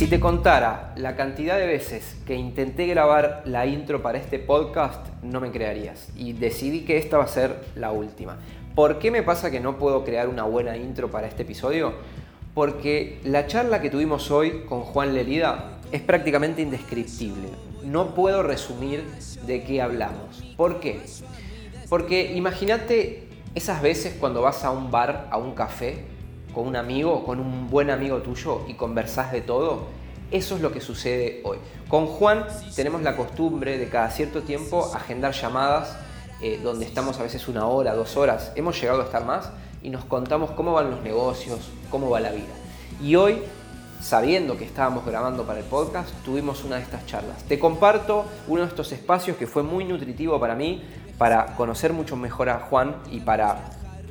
Si te contara la cantidad de veces que intenté grabar la intro para este podcast, no me crearías. Y decidí que esta va a ser la última. ¿Por qué me pasa que no puedo crear una buena intro para este episodio? Porque la charla que tuvimos hoy con Juan Lelida es prácticamente indescriptible. No puedo resumir de qué hablamos. ¿Por qué? Porque imagínate esas veces cuando vas a un bar, a un café, con un amigo, con un buen amigo tuyo y conversás de todo, eso es lo que sucede hoy. Con Juan tenemos la costumbre de cada cierto tiempo agendar llamadas eh, donde estamos a veces una hora, dos horas, hemos llegado a estar más y nos contamos cómo van los negocios, cómo va la vida. Y hoy, sabiendo que estábamos grabando para el podcast, tuvimos una de estas charlas. Te comparto uno de estos espacios que fue muy nutritivo para mí, para conocer mucho mejor a Juan y para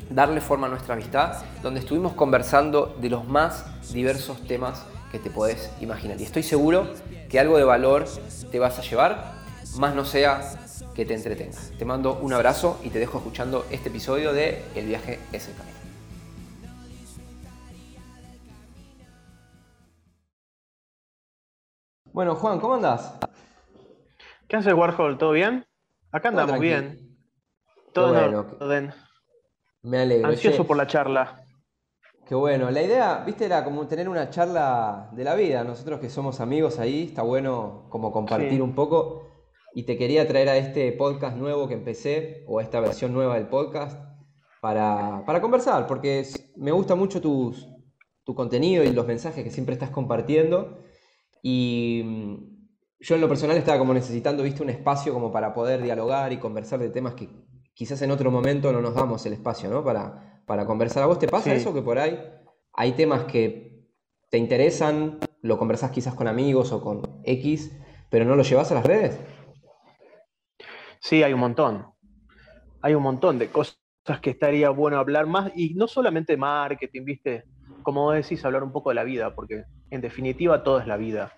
darle forma a nuestra amistad, donde estuvimos conversando de los más diversos temas que te podés imaginar. Y estoy seguro que algo de valor te vas a llevar, más no sea que te entretengas. Te mando un abrazo y te dejo escuchando este episodio de El viaje es el camino. Bueno, Juan, ¿cómo andás? ¿Qué haces, Warhol? ¿Todo bien? Acá andamos bien. Todo en orden. Me alegro. Ansioso por la charla. Qué bueno. La idea, viste, era como tener una charla de la vida. Nosotros que somos amigos ahí, está bueno como compartir un poco. Y te quería traer a este podcast nuevo que empecé, o a esta versión nueva del podcast, para, conversar, porque me gusta mucho tu contenido y los mensajes que siempre estás compartiendo. Y mm, yo en lo personal estaba como necesitando, viste, un espacio como para poder dialogar y conversar de temas que quizás en otro momento no nos damos el espacio, ¿no? Para, para conversar. ¿A vos te pasa eso que por ahí hay temas que te interesan, lo conversás quizás con amigos o con X, pero no lo llevas a las redes? Sí, hay un montón. Hay un montón de cosas que estaría bueno hablar más, y no solamente marketing, viste, como decís, hablar un poco de la vida, porque en definitiva todo es la vida,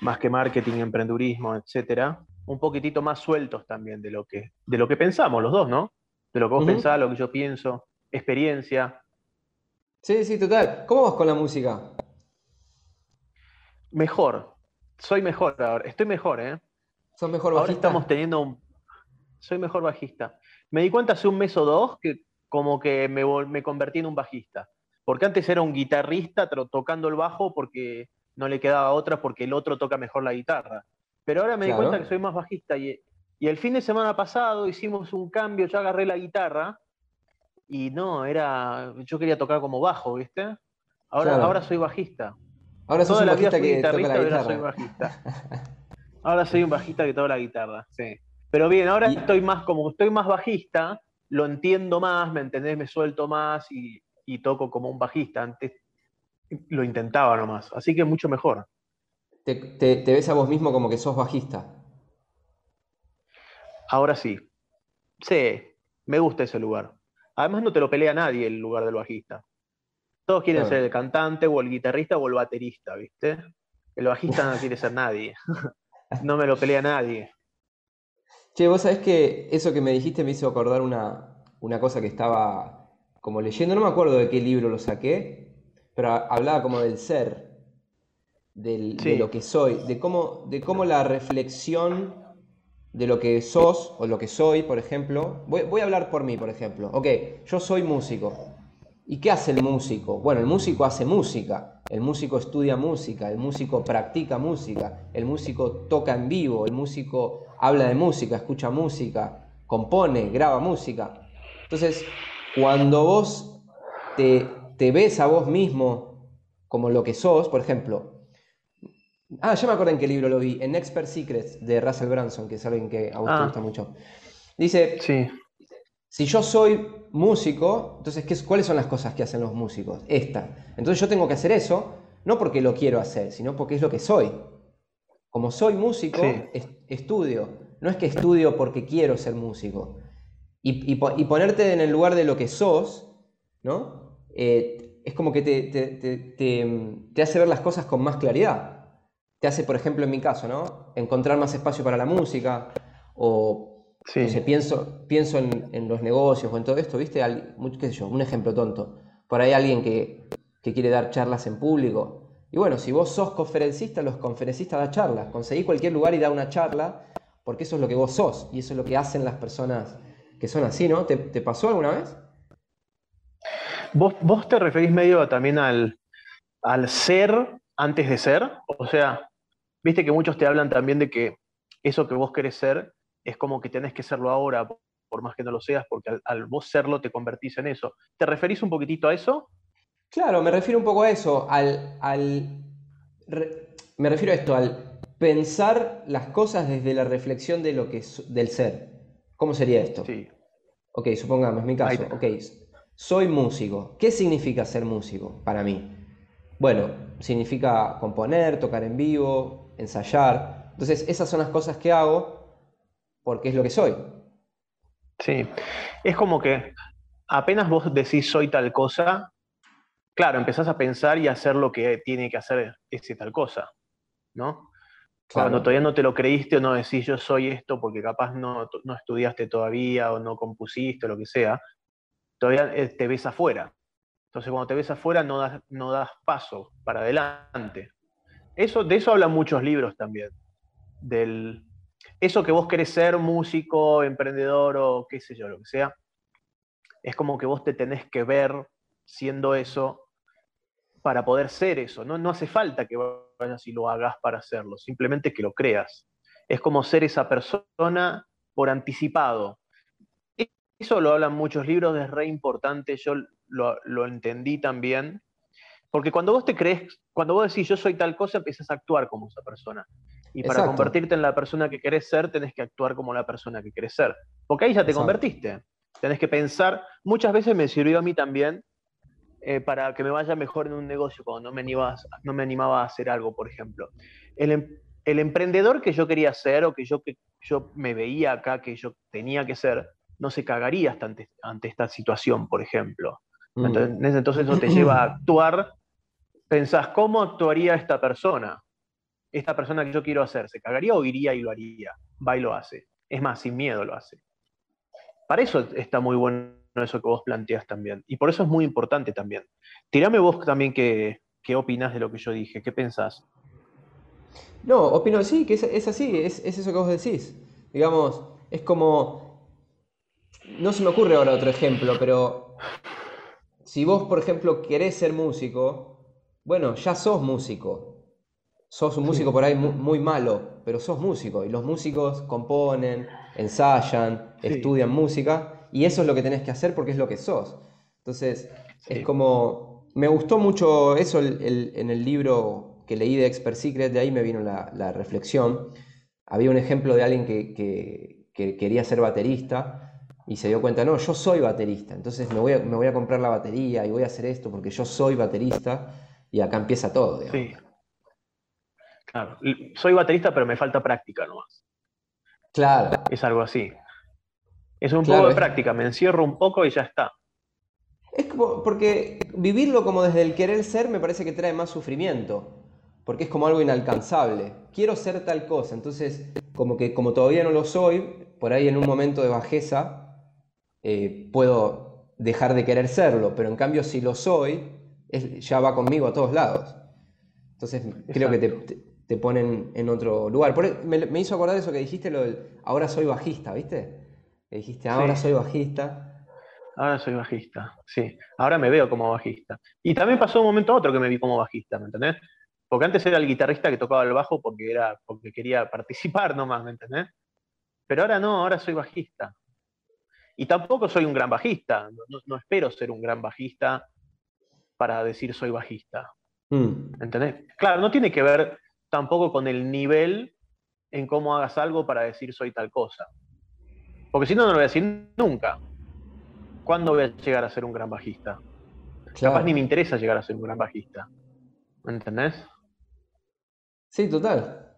más que marketing, emprendurismo, etcétera un poquitito más sueltos también de lo que, de lo que pensamos los dos, ¿no? De lo que vos pensás, lo que yo pienso, experiencia. Sí, sí, total. ¿Cómo vas con la música? Mejor. Soy mejor ahora. Estoy mejor, ¿eh? ¿Sos mejor bajista? Ahora estamos teniendo un... Soy mejor bajista. Me di cuenta hace un mes o dos que como que me, me convertí en un bajista. Porque antes era un guitarrista tocando el bajo porque no le quedaba otra porque el otro toca mejor la guitarra. Pero ahora me di cuenta que soy más bajista y, el fin de semana pasado hicimos un cambio, yo agarré la guitarra y no, era, yo quería tocar como bajo, ¿viste? Ahora, ahora soy bajista. Ahora sos un bajista que toca la guitarra. Ahora soy bajista. ahora soy un bajista que toca la guitarra, sí. Pero bien, ahora estoy más, como estoy más bajista, lo entiendo más, ¿me entendés? Me suelto más y, y toco como un bajista. Antes lo intentaba nomás, así que mucho mejor te, ves a vos mismo como que sos bajista. Ahora sí. Sí, me gusta ese lugar. Además no te lo pelea nadie el lugar del bajista. Todos quieren ser el cantante o el guitarrista o el baterista, ¿viste? El bajista no quiere ser nadie. no me lo pelea nadie. Che, vos sabés que eso que me dijiste me hizo acordar una, una cosa que estaba como leyendo, no me acuerdo de qué libro lo saqué, pero hablaba como del ser de lo que soy, de cómo, de cómo la reflexión de lo que sos o lo que soy, por ejemplo. Voy, a hablar por mí, por ejemplo. Ok, yo soy músico. ¿Y qué hace el músico? Bueno, el músico hace música, el músico estudia música, el músico practica música, el músico toca en vivo, el músico habla de música, escucha música, compone, graba música. Entonces, cuando vos te, te ves a vos mismo como lo que sos, por ejemplo, Ah, ya me acuerdo en qué libro lo vi, en Expert Secrets de Russell Branson, que es alguien que a vos te ah. gusta mucho. Dice, sí. si yo soy músico, entonces ¿qué, ¿cuáles son las cosas que hacen los músicos? Esta. Entonces yo tengo que hacer eso, no porque lo quiero hacer, sino porque es lo que soy. Como soy músico, estudio. No es que estudio porque quiero ser músico. Y, ponerte en el lugar de lo que sos, ¿no? Eh, es como que te hace ver las cosas con más claridad te hace, por ejemplo, en mi caso, ¿no? Encontrar más espacio para la música o pienso, pienso en, los negocios o en todo esto, ¿viste? qué sé yo, un ejemplo tonto. Por ahí alguien que, quiere dar charlas en público, Y bueno, si vos sos conferencista, los conferencistas dan charlas. Conseguí cualquier lugar y da una charla, porque eso es lo que vos sos y eso es lo que hacen las personas que son así, ¿no? ¿Te, pasó alguna vez? ¿Vos, vos te referís medio también al, al ser antes de ser? O sea, viste que muchos te hablan también de que eso que vos querés ser es como que tenés que serlo ahora, por más que no lo seas, porque al, vos serlo te convertís en eso. ¿Te referís un poquitito a eso? Claro, me refiero un poco a eso, al, me refiero a esto, al pensar las cosas desde la reflexión de lo que del ser. ¿Cómo sería esto? Sí. Ok, supongamos, es mi caso. Ok, soy músico. ¿Qué significa ser músico para mí? Bueno, significa componer, tocar en vivo, ensayar. Entonces, esas son las cosas que hago porque es lo que soy. Sí, es como que apenas vos decís soy tal cosa, claro, empezás a pensar y a hacer lo que tiene que hacer ese tal cosa, ¿no? Cuando todavía no te lo creíste o no decís yo soy esto porque capaz no, no estudiaste todavía o no compusiste o lo que sea, todavía eh, te ves afuera. Entonces cuando te ves afuera no das, no das paso para adelante. Eso, de eso hablan muchos libros también. Del, eso que vos querés ser, músico, emprendedor o qué sé yo, lo que sea, es como que vos te tenés que ver siendo eso para poder ser eso. No, no hace falta que vayas y lo hagas para hacerlo, simplemente que lo creas. Es como ser esa persona por anticipado. Eso lo hablan muchos libros, es re importante, yo lo, entendí también. Porque cuando vos te crees, cuando vos decís yo soy tal cosa, empiezas a actuar como esa persona. Y para convertirte en la persona que querés ser, tenés que actuar como la persona que querés ser. Porque ahí ya te convertiste. Tenés que pensar, muchas veces me sirvió a mí también eh, para que me vaya mejor en un negocio cuando no me, animaba, no me animaba a hacer algo, por ejemplo. Em, el, emprendedor que yo quería ser o que yo, que yo me veía acá que yo tenía que ser, no se cagaría hasta ante, esta situación, por ejemplo. Mm. Entonces, entonces eso te lleva a actuar, pensás, ¿cómo actuaría esta persona? Esta persona que yo quiero hacer, ¿se cagaría o iría y lo haría? Va y lo hace. Es más, sin miedo lo hace. Para eso está muy bueno eso que vos planteas también. Y por eso es muy importante también. Tirame vos también qué, qué opinas de lo que yo dije, qué pensás. No, opino sí, que es, así, es, eso que vos decís. Digamos, es como... No se me ocurre ahora otro ejemplo, pero si vos, por ejemplo, querés ser músico, bueno, ya sos músico. Sos un músico por ahí muy, malo, pero sos músico. Y los músicos componen, ensayan, estudian música y eso es lo que tenés que hacer porque es lo que sos. Entonces, es como, me gustó mucho eso en el libro que leí de Expert Secret, de ahí me vino la, reflexión. Había un ejemplo de alguien que, quería ser baterista y se dio cuenta, no, yo soy baterista, entonces me voy, a, me voy a comprar la batería y voy a hacer esto porque yo soy baterista y acá empieza todo. Sí. Claro, soy baterista pero me falta práctica nomás. Claro. Es algo así. Es un poco de práctica, me encierro un poco y ya está. Es como, porque vivirlo como desde el querer ser me parece que trae más sufrimiento, porque es como algo inalcanzable. Quiero ser tal cosa, entonces como que como todavía no lo soy, por ahí en un momento de bajeza eh, puedo dejar de querer serlo, pero en cambio si lo soy, ya va conmigo a todos lados. Entonces creo que te, ponen en otro lugar. me, me, hizo acordar eso que dijiste, lo del ahora soy bajista, ¿viste? dijiste, ahora soy bajista. Ahora soy bajista, sí. Ahora me veo como bajista. Y también pasó un momento a otro que me vi como bajista, ¿me entendés? Porque antes era el guitarrista que tocaba el bajo porque, era, porque quería participar nomás, ¿me entendés? Pero ahora no, ahora soy bajista. Y tampoco soy un gran bajista. No, espero ser un gran bajista para decir soy bajista. Mm. ¿Entendés? Claro, no tiene que ver tampoco con el nivel en cómo hagas algo para decir soy tal cosa. Porque si no, no lo voy a decir nunca. ¿Cuándo voy a llegar a ser un gran bajista? Capaz ni me interesa llegar a ser un gran bajista. ¿Me entendés? Sí, total.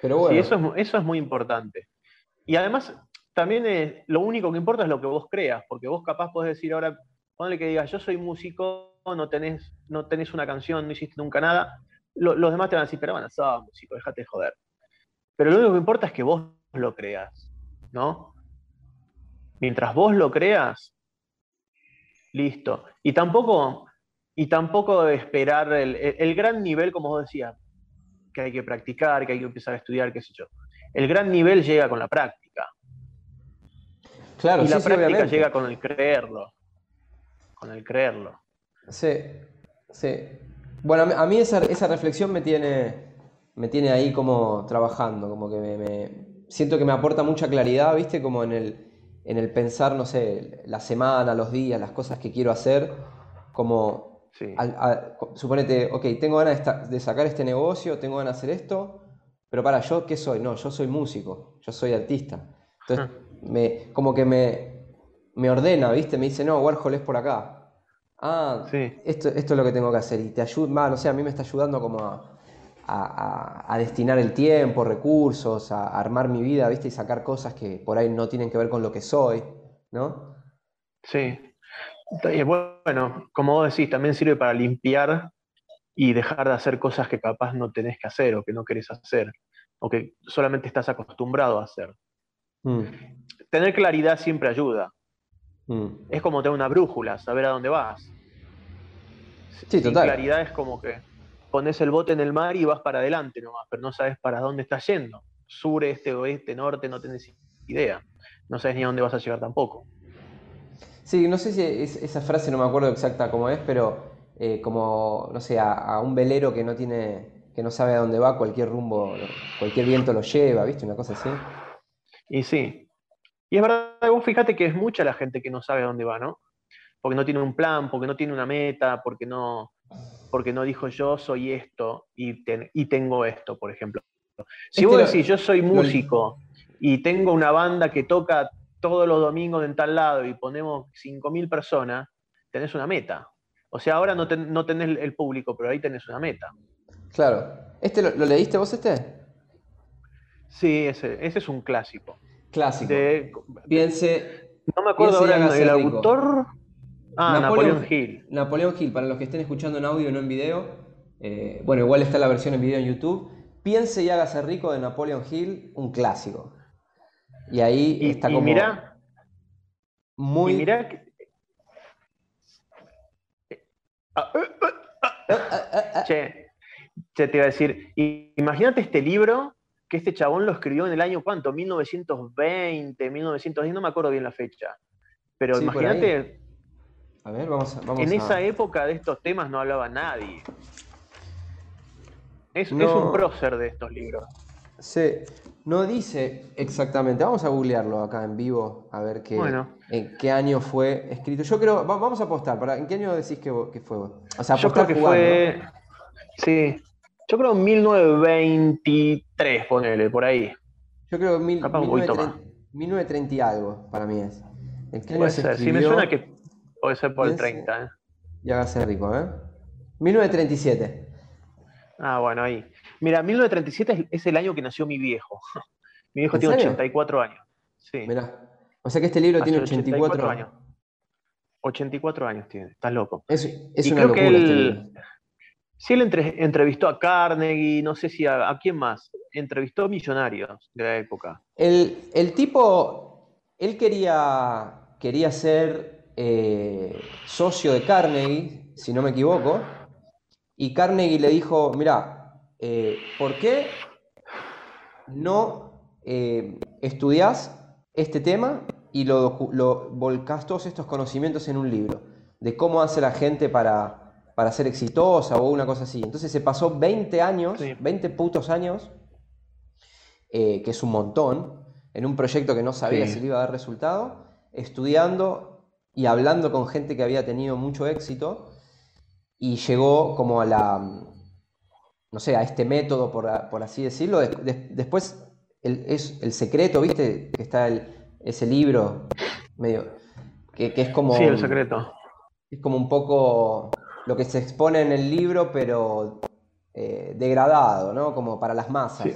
Pero bueno. Sí, eso es, eso es muy importante. Y además, también es, lo único que importa es lo que vos creas, porque vos capaz podés decir ahora, ponle que digas, yo soy músico, no tenés, no tenés una canción, no hiciste nunca nada, los demás te van a decir, pero bueno, sos músico, déjate de joder. Pero lo único que importa es que vos lo creas. ¿no? Mientras vos lo creas, listo. Y tampoco, y tampoco esperar el, el, gran nivel, como vos decías, que hay que practicar, que hay que empezar a estudiar, qué sé yo. El gran nivel llega con la práctica. Claro, y la práctica llega con el creerlo. Con el creerlo. Sí, sí. Bueno, a mí esa, esa reflexión me tiene, me tiene ahí como trabajando, como que me, siento que me aporta mucha claridad, ¿viste? Como en el, en el pensar, no sé, la semana, los días, las cosas que quiero hacer, como suponete, ok, tengo ganas de, sacar este negocio, tengo ganas de hacer esto, pero para, ¿yo qué soy? No, yo soy músico, yo soy artista. Entonces, me, como que me, me ordena, ¿viste? Me dice, no, Warhol es por acá. Ah, esto, esto es lo que tengo que hacer. Y te ayuda, no sé, a mí me está ayudando como a, destinar el tiempo, recursos, a, armar mi vida, ¿viste? Y sacar cosas que por ahí no tienen que ver con lo que soy, ¿no? Sí, bueno, como vos decís, también sirve para limpiar y dejar de hacer cosas que capaz no tenés que hacer o que no querés hacer o que solamente estás acostumbrado a hacer. Mm. Tener claridad siempre ayuda. Mm. Es como tener una brújula, saber a dónde vas. Sí, Sin claridad es como que pones el bote en el mar y vas para adelante nomás, pero no sabes para dónde estás yendo. Sur, este, oeste, norte, no tenés idea. No sabes ni a dónde vas a llegar tampoco. Sí, no sé si esa frase no me acuerdo exacta cómo es, pero eh, como, no sé, a, un velero que no tiene, que no sabe a dónde va, cualquier rumbo, cualquier viento lo lleva, ¿viste? Una cosa así. Y sí. Y es verdad, vos fíjate que es mucha la gente que no sabe a dónde va, ¿no? Porque no tiene un plan, porque no tiene una meta, porque no, porque no dijo yo soy esto y, y tengo esto, por ejemplo. Si vos decís yo soy músico y tengo una banda que toca todos los domingos en tal lado y ponemos 5.000 personas, tenés una meta. O sea, ahora no, no, tenés el público, pero ahí tenés una meta. Claro. ¿Este lo, leíste vos este? Sí, ese, ese es un clásico. Clásico. piense. No me acuerdo ahora el autor. Ah, Napoleón, Hill. Napoleón Hill, para los que estén escuchando en audio, no en video. Eh, bueno, igual está la versión en video en YouTube. Piense y hágase rico de Napoleón Hill, un clásico. Y ahí está como. Mira, muy. mira che, te iba a decir, imagínate este libro que este chabón lo escribió en el año cuánto, 1920, 1910, no me acuerdo bien la fecha. Pero imagínate. A ver, vamos, a, vamos En esa época de estos temas no hablaba nadie. Es, es un prócer de estos libros. Sí, no dice exactamente. Vamos a googlearlo acá en vivo a ver qué, en qué año fue escrito. Yo creo, vamos a apostar. ¿para, ¿En qué año decís que, fue? O sea, Yo creo que fue. Sí. Yo creo 1923, ponele, por ahí. Yo creo que 1930, y algo, para mí es. ¿En qué puede ser, sí, me suena que puede ser por el 30. ¿eh? Y hágase rico, ¿eh? 1937. Ah, bueno, ahí. Mira, 1937 es, el año que nació mi viejo. Mi viejo tiene 84 años. Sí. Mira. O sea que este libro tiene 84, años. 84 años tiene, estás loco. Es, es una locura este Sí, él entrevistó a Carnegie, no sé si a, quién más. Entrevistó a millonarios de la época. El, tipo, él quería, quería ser eh, socio de Carnegie, si no me equivoco, y Carnegie le dijo, mira, eh, ¿por qué no eh, estudias este tema y lo, lo, volcás todos estos conocimientos en un libro? De cómo hace la gente para, para ser exitosa o una cosa así. Entonces se pasó 20 años, 20 putos años, eh, que es un montón, en un proyecto que no sabía si le iba a dar resultado, estudiando y hablando con gente que había tenido mucho éxito y llegó como a la, no sé, a este método, por, así decirlo. después, el, es el secreto, ¿viste? Que está el, ese libro, medio, que, es como... Sí, el secreto. Es como un poco lo que se expone en el libro, pero eh, degradado, ¿no? Como para las masas.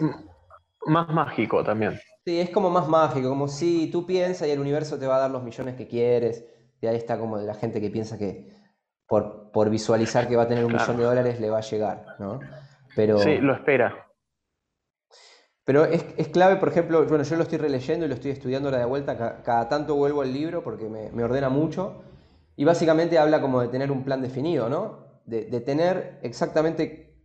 más mágico también. Sí, es como más mágico, como si tú piensas y el universo te va a dar los millones que quieres. Y ahí está como la gente que piensa que por, por visualizar que va a tener un millón de dólares le va a llegar, ¿no? sí, lo espera. Pero es, clave, por ejemplo, bueno, yo lo estoy releyendo y lo estoy estudiando ahora de vuelta, cada, tanto vuelvo al libro porque me, ordena mucho y básicamente habla como de tener un plan definido, ¿no? de, tener exactamente,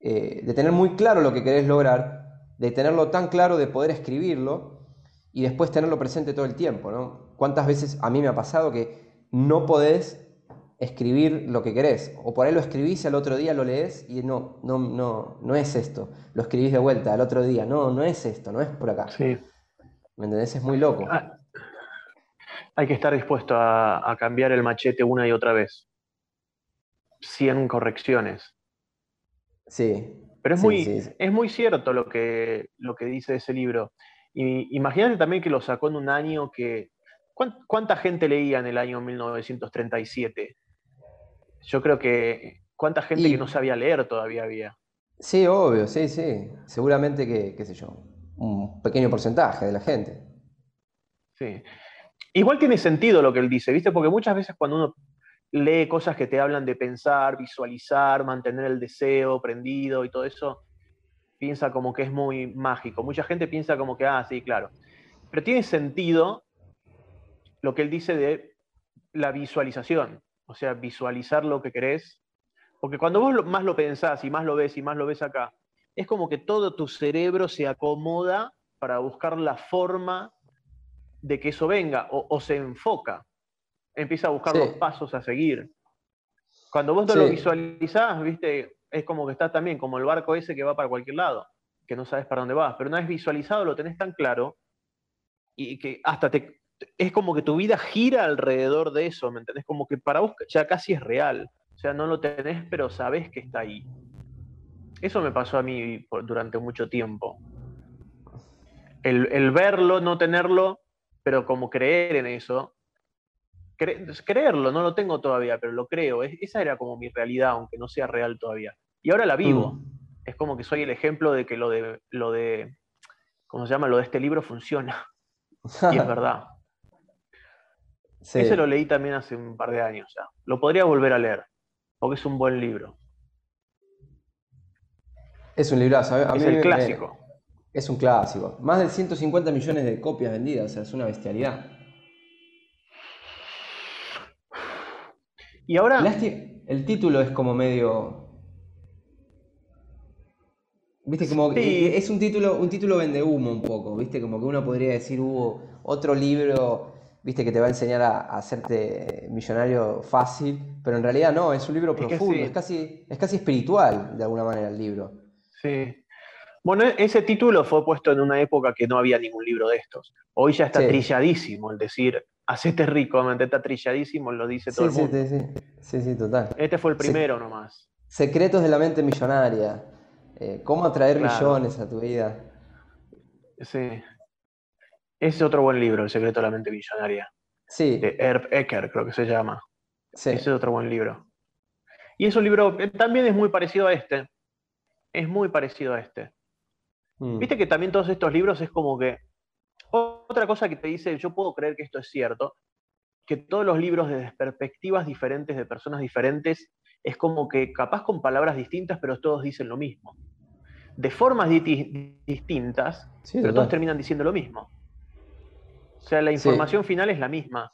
eh, de tener muy claro lo que querés lograr, de tenerlo tan claro de poder escribirlo y después tenerlo presente todo el tiempo, ¿no? ¿Cuántas veces a mí me ha pasado que no podés escribir lo que querés? O por ahí lo escribís y al otro día lo lees y no, no, no, no es esto. Lo escribís de vuelta al otro día, no, no es esto, no es por acá. Sí. ¿Me entendés? Es muy loco. Ah, hay que estar dispuesto a, cambiar el machete una y otra vez. 100 correcciones. Sí. Pero es, muy, es muy cierto lo que, lo que dice ese libro. Y, imagínate también que lo sacó en un año que... ¿Cuánta gente leía en el año 1937? Yo creo que... ¿Cuánta gente que no sabía leer todavía había? Sí, obvio, sí, sí. Seguramente que, qué sé yo, un pequeño porcentaje de la gente. Sí. Igual tiene sentido lo que él dice, ¿viste? Porque muchas veces cuando uno lee cosas que te hablan de pensar, visualizar, mantener el deseo prendido y todo eso, piensa como que es muy mágico. Mucha gente piensa como que, ah, sí, claro. Pero tiene sentido lo que él dice de la visualización, o sea, visualizar lo que querés. Porque cuando vos más lo pensás y más lo ves y más lo ves acá, es como que todo tu cerebro se acomoda para buscar la forma de que eso venga o, se enfoca, empieza a buscar los pasos a seguir. Cuando vos no lo visualizás, viste, es como que estás también como el barco ese que va para cualquier lado, que no sabes para dónde vas, pero una vez visualizado lo tenés tan claro y que hasta te, es como que tu vida gira alrededor de eso, ¿me entendés? Como que para vos ya casi es real, o sea, no lo tenés, pero sabés que está ahí. Eso me pasó a mí durante mucho tiempo. el verlo, no tenerlo, pero como creer en eso, creerlo, no lo tengo todavía, pero lo creo, esa era como mi realidad, aunque no sea real todavía. Y ahora la vivo. Mm. Es como que soy el ejemplo de que lo de, lo de, ¿cómo se llama? Lo de este libro funciona. y es verdad. Ese lo leí también hace un par de años ya. Lo podría volver a leer, porque es un buen libro. Es un librazo. es el clásico. Es un clásico. Más de 150 millones de copias vendidas, o sea, es una bestialidad. Y ahora. El título es como medio. Viste, como es un título, un título vende humo un poco, viste, como que uno podría decir hubo otro libro, viste, que te va a enseñar a, hacerte millonario fácil, pero en realidad no, es un libro profundo, es, casi, es casi espiritual de alguna manera el libro. Sí, bueno, ese título fue puesto en una época que no había ningún libro de estos. Hoy ya está trilladísimo el decir, hacete rico, está trilladísimo, lo dice todo el mundo. Sí, sí, sí, sí, total. Este fue el primero nomás. Secretos de la mente millonaria. Eh, ¿Cómo atraer millones a tu vida? Sí. Ese es otro buen libro, El secreto de la mente millonaria. Sí. De Herb Ecker, creo que se llama. Sí. Ese es otro buen libro. Y es un libro, también es muy parecido a este. Es muy parecido a este. Mm. Viste que también todos estos libros es como que. Otra cosa que te dice, yo puedo creer que esto es cierto, que todos los libros desde perspectivas diferentes, de personas diferentes, es como que capaz con palabras distintas, pero todos dicen lo mismo. De formas distintas, pero todos terminan diciendo lo mismo. O sea, la información final es la misma.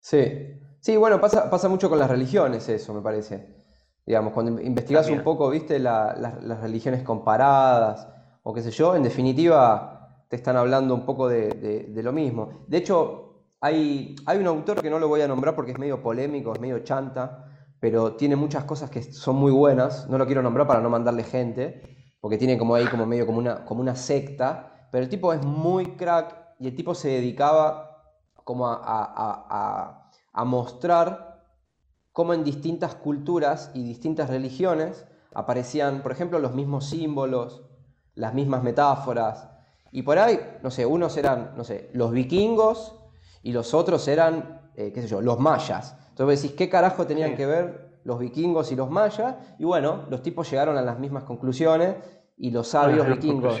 Sí. Sí, bueno, pasa, pasa mucho con las religiones eso, me parece. Digamos, cuando investigas un poco, viste, las religiones comparadas o qué sé yo, en definitiva te están hablando un poco de, lo mismo. De hecho, hay, hay un autor que no lo voy a nombrar porque es medio polémico, es medio chanta, pero tiene muchas cosas que son muy buenas. No lo quiero nombrar para no mandarle gente, porque tiene como ahí como medio como una, como una secta, pero el tipo es muy crack y el tipo se dedicaba como a, a mostrar cómo en distintas culturas y distintas religiones aparecían, por ejemplo, los mismos símbolos, las mismas metáforas. Y por ahí, no sé, unos eran, no sé, los vikingos y los otros eran, eh, qué sé yo, los mayas. Entonces decís, ¿qué carajo tenían que ver los vikingos y los mayas? Y bueno, los tipos llegaron a las mismas conclusiones y los sabios vikingos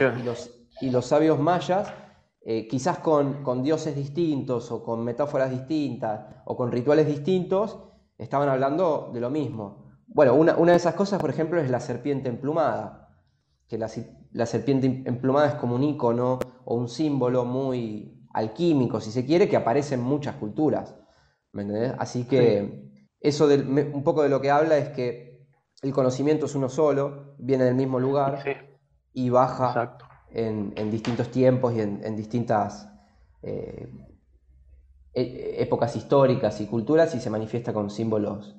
y los, sabios mayas, eh, quizás con, con dioses distintos o con metáforas distintas o con rituales distintos, estaban hablando de lo mismo. Bueno, una, de esas cosas, por ejemplo, es la serpiente emplumada, que la, serpiente emplumada es como un icono o un símbolo muy alquímico, si se quiere, que aparece en muchas culturas. ¿Me entendés? Así que eso un poco de lo que habla es que el conocimiento es uno solo, viene del mismo lugar y baja en, distintos tiempos y en, distintas eh, épocas históricas y culturas y se manifiesta con símbolos.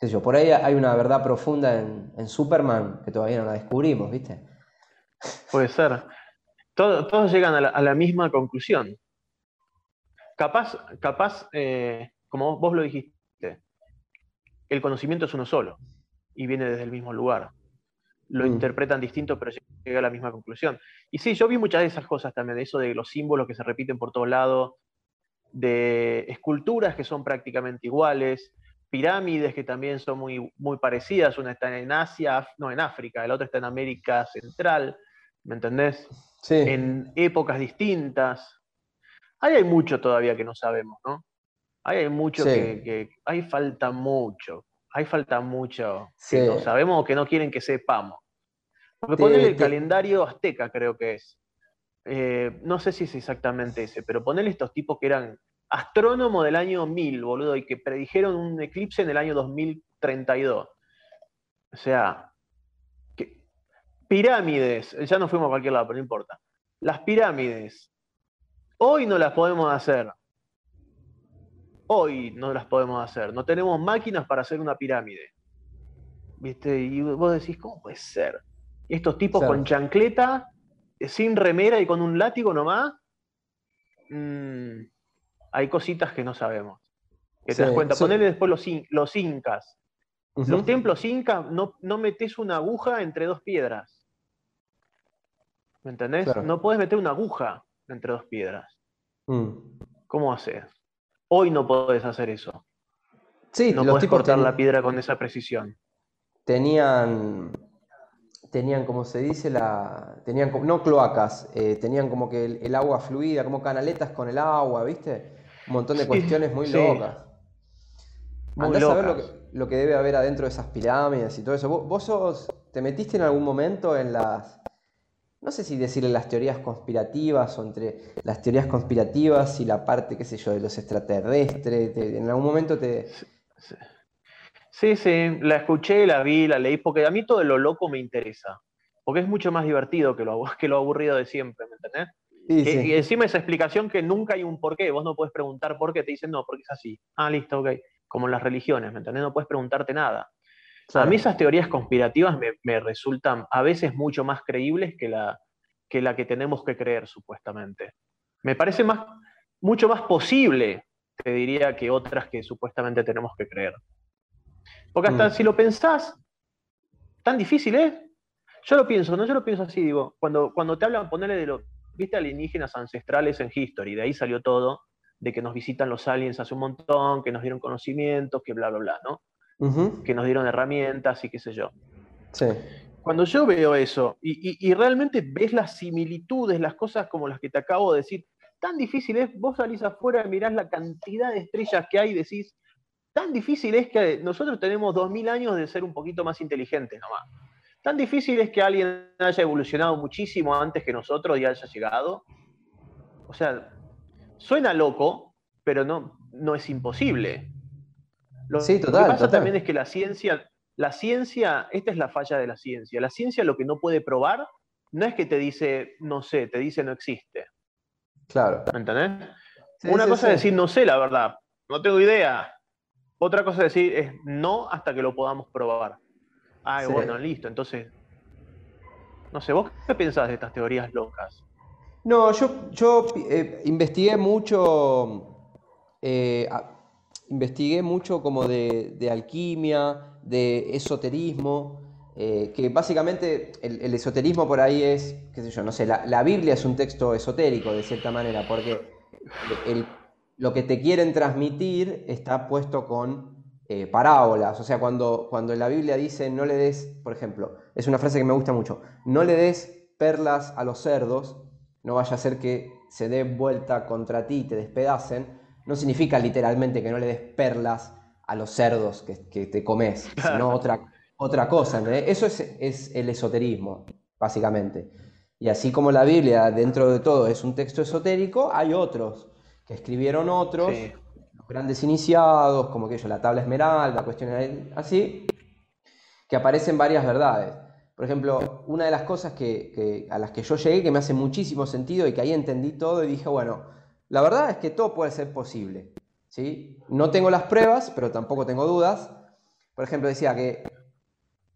yo, por ahí hay una verdad profunda en, Superman que todavía no la descubrimos, ¿viste? Puede ser. todos llegan a la, misma conclusión. Capaz, capaz eh, como vos lo dijiste, el conocimiento es uno solo y viene desde el mismo lugar. Lo mm. interpretan distinto, pero llega a la misma conclusión. Y sí, yo vi muchas de esas cosas también, de eso de los símbolos que se repiten por todos lados, de esculturas que son prácticamente iguales, pirámides que también son muy, muy parecidas, una está en Asia, no, en África, la otra está en América Central, ¿me entendés? Sí. En épocas distintas. Ahí hay mucho todavía que no sabemos, ¿no? Ahí hay mucho que, que, Ahí falta mucho. Ahí falta mucho que no sabemos o que no quieren que sepamos. Porque ponerle el calendario azteca, creo que es. Eh, no sé si es exactamente ese, pero ponerle estos tipos que eran astrónomos del año 1000, boludo, y que predijeron un eclipse en el año 2032. O sea, pirámides, ya no fuimos a cualquier lado, pero no importa. Las pirámides, hoy no las podemos hacer. Hoy no las podemos hacer. No tenemos máquinas para hacer una pirámide. ¿Viste? Y vos decís, ¿cómo puede ser? Estos tipos con chancleta sin remera y con un látigo nomás, mm, hay cositas que no sabemos. Que te das cuenta. Ponele después los, los incas. Los templos incas no, no metes una aguja entre dos piedras. ¿Me entendés? No puedes meter una aguja entre dos piedras. Mm. ¿Cómo haces? Hoy no podés hacer eso. Sí, no podés cortar la piedra con esa precisión. Tenían tenían, como se dice, la, tenían no cloacas, eh, tenían como que el, agua fluida, como canaletas con el agua, ¿viste? Un montón de cuestiones muy locas. Andás a ver lo que, debe haber adentro de esas pirámides y todo eso. ¿Vos, sos, te metiste en algún momento en las, no sé si decirle las teorías conspirativas o entre las teorías conspirativas y la parte, qué sé yo, de los extraterrestres? ¿En algún momento te... Sí, sí, la escuché, la vi, la leí, porque a mí todo lo loco me interesa, porque es mucho más divertido que lo, que lo aburrido de siempre, ¿me entendés? y, encima esa explicación que nunca hay un por qué, vos no puedes preguntar por qué, te dicen no, porque es así. Ah, listo, ok. Como en las religiones, ¿me entendés? No puedes preguntarte nada. A mí esas teorías conspirativas me, resultan a veces mucho más creíbles que la, que la que tenemos que creer, supuestamente. Me parece más, mucho más posible, te diría, que otras que supuestamente tenemos que creer. Porque hasta mm. si lo pensás, tan difícil es. Yo lo pienso, no, yo lo pienso así, digo, cuando, cuando te hablan, ponerle de lo, viste, alienígenas ancestrales en History, de ahí salió todo, de que nos visitan los aliens hace un montón, que nos dieron conocimientos, que bla, bla, bla, ¿no? Que nos dieron herramientas y qué sé yo. Sí. Cuando yo veo eso y, y, realmente ves las similitudes, las cosas como las que te acabo de decir, tan difícil es, vos salís afuera y mirás la cantidad de estrellas que hay y decís, Tan difícil es que nosotros tenemos 2000 años de ser un poquito más inteligentes nomás. Tan difícil es que alguien haya evolucionado muchísimo antes que nosotros y haya llegado. O sea, suena loco, pero no, no es imposible. Lo, sí, total, que pasa también es que la ciencia, la ciencia, esta es la falla de la ciencia. La ciencia lo que no puede probar no es que te dice, no sé, te dice no existe. Claro. ¿Me entendés? Una cosa es decir, no sé la verdad, no tengo idea. Otra cosa decir es no hasta que lo podamos probar. Ah, bueno, listo. Entonces, no sé, ¿vos qué pensás de estas teorías locas? No, yo, yo eh, investigué mucho, eh, investigué mucho como de, alquimia, de esoterismo, eh, que básicamente el, esoterismo por ahí es, qué sé yo, no sé, la, la, Biblia es un texto esotérico de cierta manera, porque el, lo que te quieren transmitir está puesto con eh, parábolas. O sea, cuando, cuando la Biblia dice no le des, por ejemplo, es una frase que me gusta mucho, no le des perlas a los cerdos, no vaya a ser que se dé vuelta contra ti y te despedacen, no significa literalmente que no le des perlas a los cerdos que, te comes, sino otra, otra cosa. Eso es, es el esoterismo, básicamente. Y así como la Biblia, dentro de todo, es un texto esotérico, hay otros que escribieron otros, grandes iniciados, como que yo, la tabla esmeralda, cuestiones así, que aparecen varias verdades. Por ejemplo, una de las cosas que, a las que yo llegué, que me hace muchísimo sentido y que ahí entendí todo y dije, bueno, la verdad es que todo puede ser posible. ¿sí? No tengo las pruebas, pero tampoco tengo dudas. Por ejemplo, decía que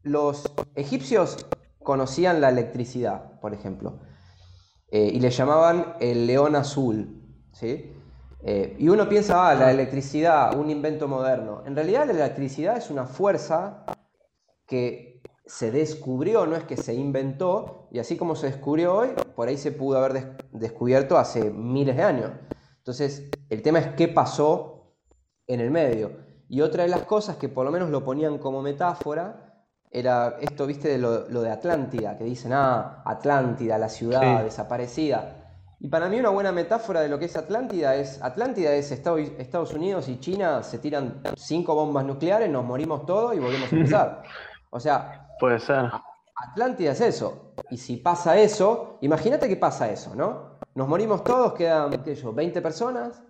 los egipcios conocían la electricidad, por ejemplo, eh, y le llamaban el león azul. ¿sí? Eh, y uno piensa, ah, la electricidad, un invento moderno. En realidad la electricidad es una fuerza que se descubrió, no es que se inventó, y así como se descubrió hoy, por ahí se pudo haber descubierto hace miles de años. Entonces, el tema es qué pasó en el medio. Y otra de las cosas que por lo menos lo ponían como metáfora era esto, viste, de lo, de Atlántida, que dicen, ah, Atlántida, la ciudad desaparecida. Y para mí una buena metáfora de lo que es Atlántida es, Atlántida es Estados Unidos y China se tiran cinco bombas nucleares, nos morimos todos y volvemos a empezar. O sea, puede ser. Atlántida es eso. Y si pasa eso, imagínate que pasa eso, ¿no? Nos morimos todos, quedan, qué yo, 20 personas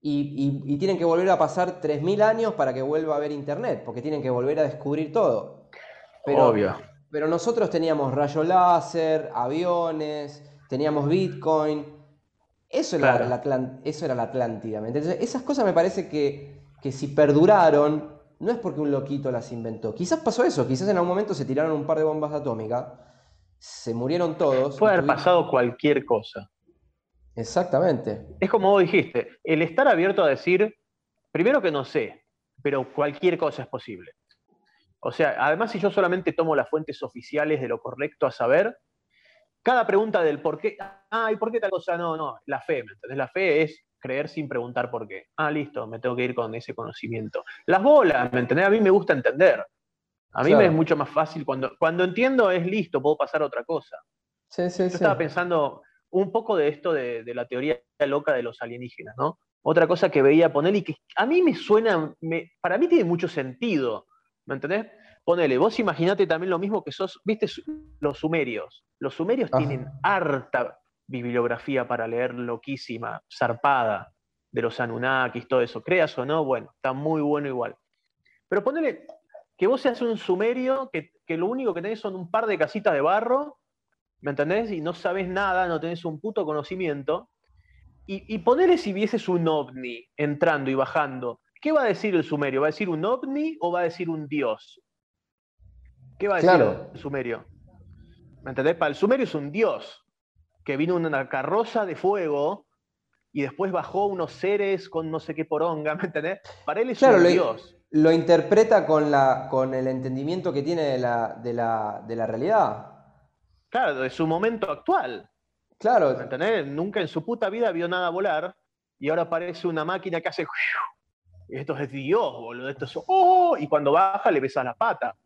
y, tienen que volver a pasar 3.000 años para que vuelva a haber internet, porque tienen que volver a descubrir todo. Pero, Obvio. Pero nosotros teníamos rayo láser, aviones, teníamos Bitcoin. Eso era, la, eso era la Atlántida. Entonces, esas cosas me parece que, que si perduraron, no es porque un loquito las inventó. Quizás pasó eso, quizás en algún momento se tiraron un par de bombas atómicas, se murieron todos. Puede haber pasado cualquier cosa. Exactamente. Es como vos dijiste, el estar abierto a decir, primero que no sé, pero cualquier cosa es posible. O sea, además si yo solamente tomo las fuentes oficiales de lo correcto a saber, cada pregunta del por qué, ah, ¿y por qué tal cosa? No, no, la fe, ¿me entendés? La fe es creer sin preguntar por qué. Ah, listo, me tengo que ir con ese conocimiento. Las bolas, ¿me entendés? A mí me gusta entender. A mí me es mucho más fácil cuando, cuando entiendo es listo, puedo pasar a otra cosa. Sí, sí, Yo estaba pensando un poco de esto de, la teoría loca de los alienígenas, ¿no? Otra cosa que veía poner y que a mí me suena, para mí tiene mucho sentido, ¿me entendés? Ponele, vos imaginate también lo mismo que sos, viste, los sumerios. Los sumerios tienen harta bibliografía para leer loquísima, zarpada, de los Anunnakis, todo eso. Creas o no, bueno, está muy bueno igual. Pero ponele que vos seas un sumerio, que, lo único que tenés son un par de casitas de barro, ¿me entendés? Y no sabes nada, no tenés un puto conocimiento. Y, y ponele si vieses un ovni entrando y bajando. ¿Qué va a decir el sumerio? ¿Va a decir un ovni o va a decir un dios? ¿Qué va a decir el sumerio? ¿Me entendés? Para el sumerio es un dios que vino en una carroza de fuego y después bajó unos seres con no sé qué poronga, ¿me entendés? Para él es un dios. Lo interpreta con, la, con el entendimiento que tiene de la, de, la, realidad. Claro, de su momento actual. Claro. ¿Me entendés? Nunca en su puta vida vio nada volar y ahora aparece una máquina que hace. Esto es Dios, boludo. Esto es. ¡Oh! Y cuando baja le besas la pata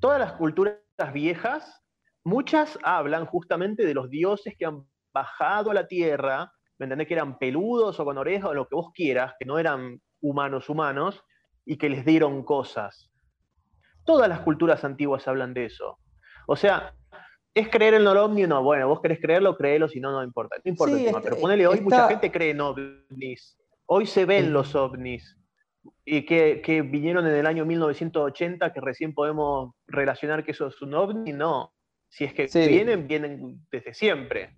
todas las culturas viejas, muchas hablan justamente de los dioses que han bajado a la tierra, ¿me entendés? Que eran peludos o con orejas o lo que vos quieras, que no eran humanos humanos y que les dieron cosas. Todas las culturas antiguas hablan de eso. O sea, ¿es creer en ovni o no? Bueno, vos querés creerlo, créelo, si no, no importa. No importa el tema, pero ponele hoy, mucha gente cree en ovnis. Hoy se ven los ovnis y que, vinieron en el año 1980, que recién podemos relacionar que eso es un ovni, no. Si es que vienen, vienen desde siempre.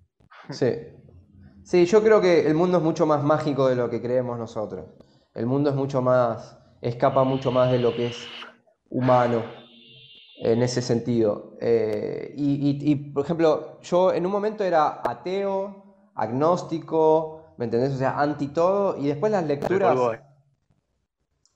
Sí. Sí, yo creo que el mundo es mucho más mágico de lo que creemos nosotros. El mundo es mucho más, escapa mucho más de lo que es humano en ese sentido. Eh, y, por ejemplo, yo en un momento era ateo, agnóstico, ¿me entendés? O sea, anti todo, y después las lecturas...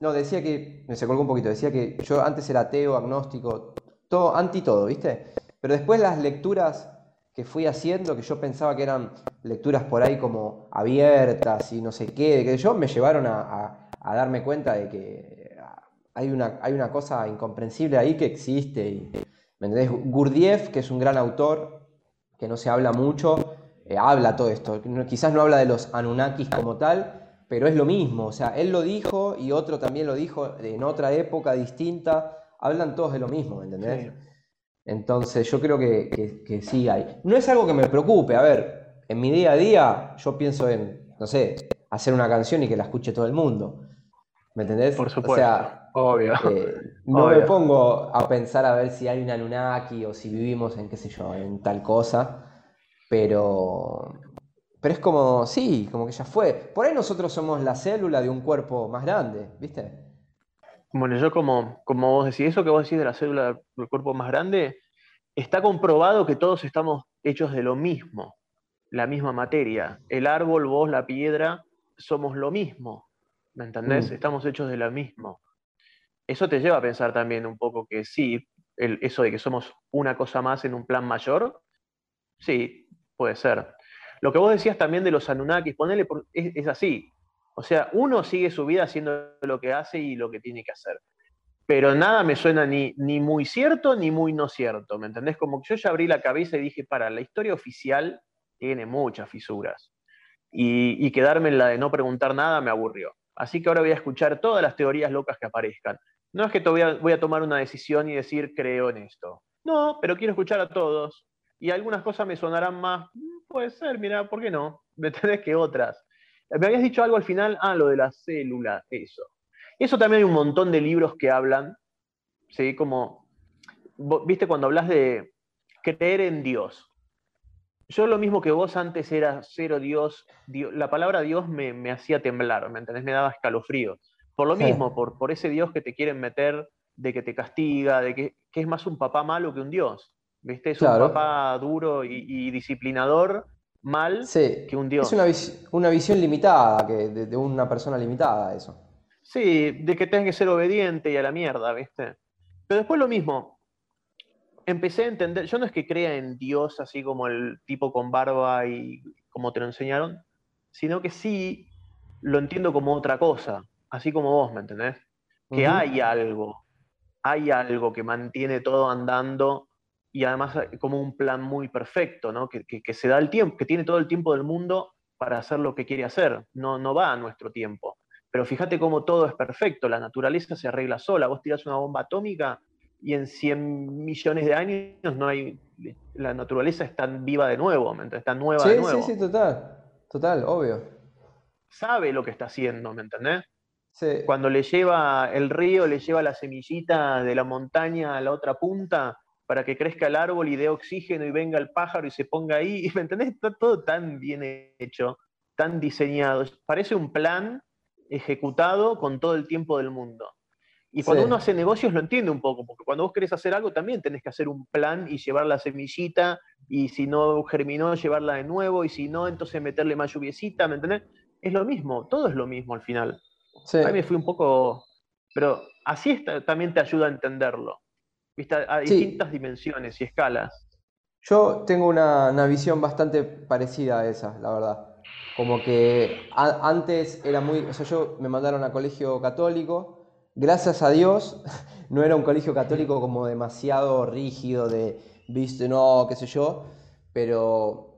No, decía que, me se colgó un poquito, decía que yo antes era ateo, agnóstico, todo, anti todo, ¿viste? Pero después las lecturas que fui haciendo, que yo pensaba que eran lecturas por ahí como abiertas y no sé qué, que yo me llevaron a, darme cuenta de que hay una, hay una cosa incomprensible ahí que existe. Y, ¿Me entendés? Gurdjieff, que es un gran autor, que no se habla mucho, eh, habla todo esto. Quizás no habla de los Anunnakis como tal, pero es lo mismo, o sea, él lo dijo y otro también lo dijo en otra época distinta, hablan todos de lo mismo, ¿entendés? Entonces yo creo que, que, sí hay. No es algo que me preocupe, a ver, en mi día a día yo pienso en, no sé, hacer una canción y que la escuche todo el mundo. ¿Me entendés? Por supuesto. O sea, obvio. Eh, no me pongo a pensar a ver si hay un Anunnaki o si vivimos en, qué sé yo, en tal cosa, pero, pero es como, sí, como que ya fue. Por ahí nosotros somos la célula de un cuerpo más grande, ¿viste? Bueno, yo como, como vos decís, eso que vos decís de la célula del cuerpo más grande, está comprobado que todos estamos hechos de lo mismo, la misma materia. El árbol, vos, la piedra, somos lo mismo, ¿me entendés? Mm. Estamos hechos de lo mismo. Eso te lleva a pensar también un poco que sí, eso de que somos una cosa más en un plan mayor, sí, puede ser. Lo que vos decías también de los Anunnakis, ponele, es así. O sea, uno sigue su vida haciendo lo que hace y lo que tiene que hacer. Pero nada me suena ni, ni muy cierto ni muy no cierto, ¿me entendés? Como que yo ya abrí la cabeza y dije, para, la historia oficial tiene muchas fisuras. Y, quedarme en la de no preguntar nada me aburrió. Así que ahora voy a escuchar todas las teorías locas que aparezcan. No es que voy a tomar una decisión y decir creo en esto. No, pero quiero escuchar a todos. Y algunas cosas me sonarán más, puede ser, mira, ¿por qué no? ¿Me entendés? Que otras. Me habías dicho algo al final, ah, lo de la célula, eso. Eso también hay un montón de libros que hablan, ¿sí? Como, viste, cuando hablas de creer en Dios. Yo lo mismo que vos antes era cero Dios, la palabra Dios me, hacía temblar, ¿me entendés? Me daba escalofrío. Por lo mismo, por, por ese Dios que te quieren meter, de que te castiga, de que, es más un papá malo que un Dios. ¿Viste? Es un papá duro y disciplinador mal que un Dios. Es una, visión limitada, que, de, una persona limitada, eso. Sí, de que tengas que ser obediente y a la mierda, ¿viste? Pero después lo mismo. Empecé a entender, yo no es que crea en Dios así como el tipo con barba y como te lo enseñaron, sino que sí lo entiendo como otra cosa, así como vos, ¿me entendés? Que hay algo, hay algo que mantiene todo andando y además eh, como un plan muy perfecto, ¿no? que, se da el tiempo, que tiene todo el tiempo del mundo para hacer lo que quiere hacer, no, no va a nuestro tiempo. Pero fíjate cómo todo es perfecto, la naturaleza se arregla sola, vos tirás una bomba atómica y en 100 millones de años no hay, la naturaleza está viva de nuevo, está nueva de nuevo. Sí, sí, total, total, obvio. Sabe lo que está haciendo, ¿me entendés? Sí. Cuando le lleva el río, le lleva la semillita de la montaña a la otra punta, para que crezca el árbol y dé oxígeno y venga el pájaro y se ponga ahí. ¿Me entendés? Está todo tan bien hecho, tan diseñado. Parece un plan ejecutado con todo el tiempo del mundo. Y cuando uno hace negocios lo entiende un poco, porque cuando vos querés hacer algo también tenés que hacer un plan y llevar la semillita, y si no germinó, llevarla de nuevo, y si no, entonces meterle más lluviecita, ¿me entendés? Es lo mismo, todo es lo mismo al final. A mí me fui un poco... Pero así también te ayuda a entenderlo a distintas dimensiones y escalas. Yo tengo una, visión bastante parecida a esa, la verdad. Como que antes era muy. O sea, yo me mandaron a colegio católico. Gracias a Dios, no era un colegio católico como demasiado rígido, de, viste, no, qué sé yo. Pero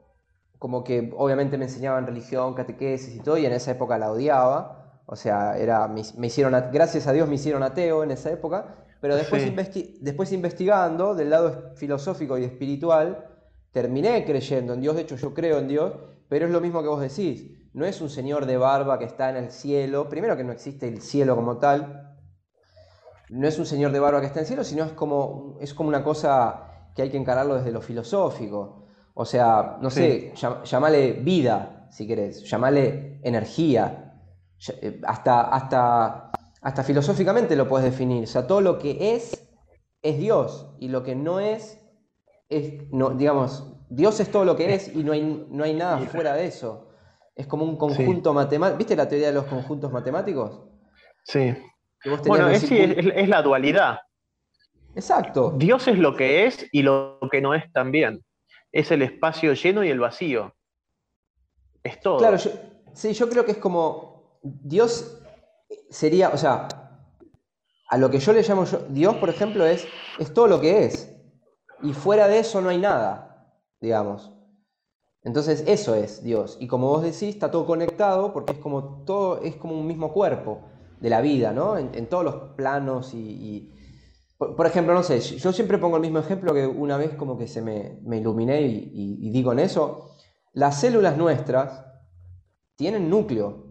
como que obviamente me enseñaban religión, catequesis y todo, y en esa época la odiaba. O sea, era, me, me hicieron, gracias a Dios me hicieron ateo en esa época. Pero después, después investigando del lado filosófico y espiritual, terminé creyendo en Dios. De hecho, yo creo en Dios, pero es lo mismo que vos decís. No es un señor de barba que está en el cielo. Primero que no existe el cielo como tal. No es un señor de barba que está en el cielo, sino es como, es como una cosa que hay que encararlo desde lo filosófico. O sea, no sé, llamale vida, si querés, llamale energía, eh, hasta, hasta hasta filosóficamente lo puedes definir. O sea, todo lo que es es Dios y lo que no es es, no, digamos, Dios es todo lo que es y no hay, no hay nada fuera de eso. Es como un conjunto matemático. ¿Viste la teoría de los conjuntos matemáticos? Sí. Bueno, es, es, la dualidad. Exacto. Dios es lo que es y lo que no es también. Es el espacio lleno y el vacío. Es todo. Claro, sí, yo creo que es como Dios sería, o sea, a lo que yo le llamo Dios, por ejemplo, es, es todo lo que es. Y fuera de eso no hay nada, digamos. Entonces eso es Dios. Y como vos decís, está todo conectado porque es como todo, es como un mismo cuerpo de la vida, ¿no? En, todos los planos y, por, ejemplo, no sé, yo siempre pongo el mismo ejemplo que una vez como que se me, me iluminé y, y digo en eso, las células nuestras tienen núcleo,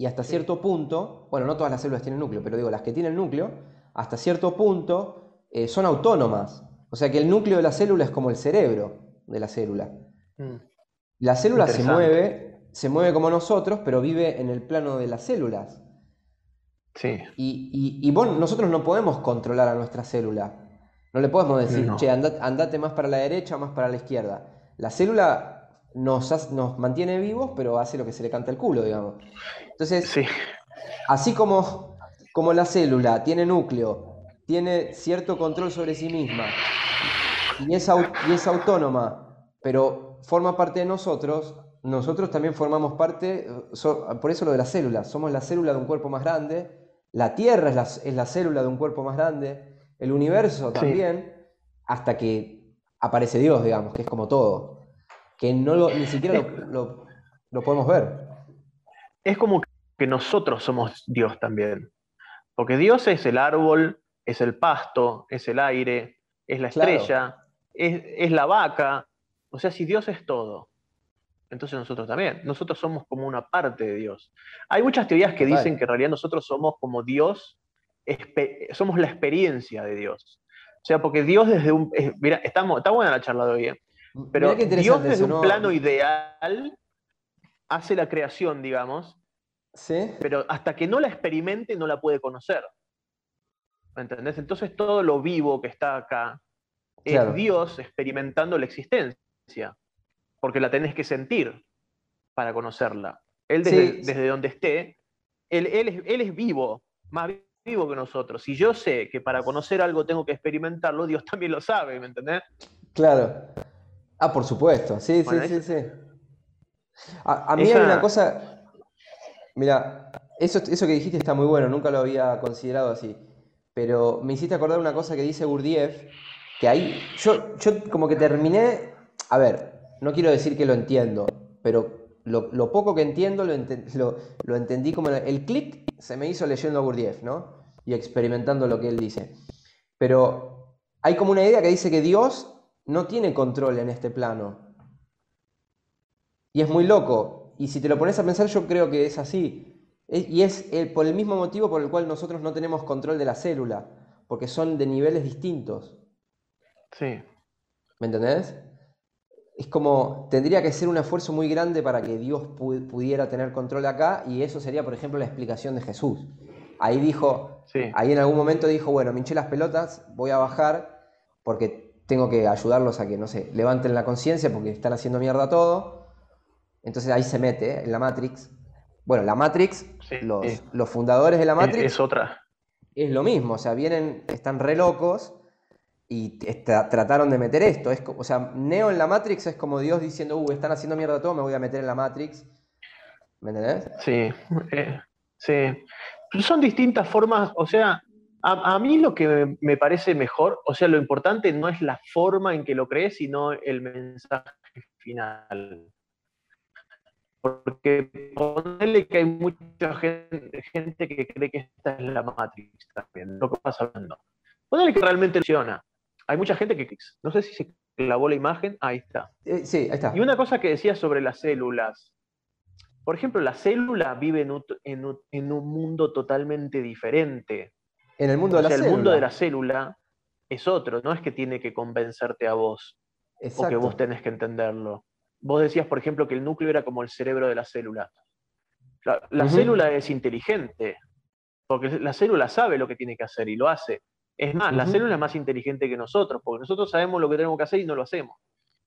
y hasta cierto punto, bueno, no todas las células tienen núcleo, pero digo, las que tienen núcleo, hasta cierto punto eh, son autónomas. O sea que el núcleo de la célula es como el cerebro de la célula. Mm. La célula se mueve, se mueve como nosotros, pero vive en el plano de las células. Sí. Y, nosotros no podemos controlar a nuestra célula. No le podemos decir, che, andate, más para la derecha o más para la izquierda. La célula nos, nos mantiene vivos, pero hace lo que se le canta el culo, digamos. Entonces, así como, como la célula tiene núcleo, tiene cierto control sobre sí misma y es, y es autónoma, pero forma parte de nosotros, nosotros también formamos parte, por eso lo de las células, somos la célula de un cuerpo más grande, la Tierra es la, es la célula de un cuerpo más grande, el universo también, hasta que aparece Dios, digamos, que es como todo, que no lo, ni siquiera lo, lo podemos ver. Es como que nosotros somos Dios también, porque Dios es el árbol, es el pasto, es el aire, es la estrella, es, la vaca. O sea, si Dios es todo, entonces nosotros también. Nosotros somos como una parte de Dios. Hay muchas teorías que dicen que en realidad nosotros somos como Dios, somos la experiencia de Dios. O sea, porque Dios desde un... mira, está, está, buena la charla de hoy, ¿eh? Pero Dios desde un plano ideal hace la creación, digamos, ¿Sí? pero hasta que no la experimente no la puede conocer. ¿Me entendés? Entonces todo lo vivo que está acá es Dios experimentando la existencia, porque la tenés que sentir para conocerla. Él desde, donde esté, él, es, vivo, más vivo que nosotros. Si yo sé que para conocer algo tengo que experimentarlo, Dios también lo sabe, ¿me entendés? Claro. Ah, por supuesto, sí, sí, sí, sí. A, mí hay una cosa, mira, eso, eso que dijiste está muy bueno, nunca lo había considerado así, pero me hiciste acordar una cosa que dice Gurdjieff, que ahí yo, yo como que terminé, a ver, no quiero decir que lo entiendo, pero lo, poco que entiendo lo, lo, entendí como el clic se me hizo leyendo a Gurdjieff, ¿no? Y experimentando lo que él dice. Pero hay como una idea que dice que Dios no tiene control en este plano. Y es muy loco. Y si te lo pones a pensar, yo creo que es así. Y es por el mismo motivo por el cual nosotros no tenemos control de la célula, porque son de niveles distintos. Sí. ¿Me entendés? Es como, tendría que ser un esfuerzo muy grande para que Dios pudiera tener control acá, y eso sería, por ejemplo, la explicación de Jesús. Ahí dijo, ahí en algún momento dijo, bueno, me hinché las pelotas, voy a bajar porque tengo que ayudarlos a que, no sé, levanten la conciencia porque están haciendo mierda todo. Entonces ahí se mete en la Matrix. Bueno, la Matrix, los, los, fundadores de la Matrix. Es, otra. Es lo mismo, o sea, vienen, están re locos y trataron de meter esto. Es, o sea, Neo en la Matrix es como Dios diciendo, uh, están haciendo mierda todo, me voy a meter en la Matrix. ¿Me entendés? Sí, eh, sí. son distintas formas, o sea, a, mí lo que me, parece mejor, o sea, lo importante no es la forma en que lo crees, sino el mensaje final. Porque ponerle que hay mucha gente, gente, que cree que esta es la Matrix también, lo que estás hablando. Ponele que realmente funciona. Hay mucha gente que, no sé si se clavó la imagen, ahí está. Eh, sí, ahí está. Y una cosa que decía sobre las células. Por ejemplo, la célula vive en un, mundo totalmente diferente. En el mundo de la célula. El mundo de la célula es otro, no es que tiene que convencerte a vos o que vos tenés que entenderlo. Vos decías, por ejemplo, que el núcleo era como el cerebro de la célula. La, célula es inteligente, porque la célula sabe lo que tiene que hacer y lo hace. Es más, la célula es más inteligente que nosotros, porque nosotros sabemos lo que tenemos que hacer y no lo hacemos.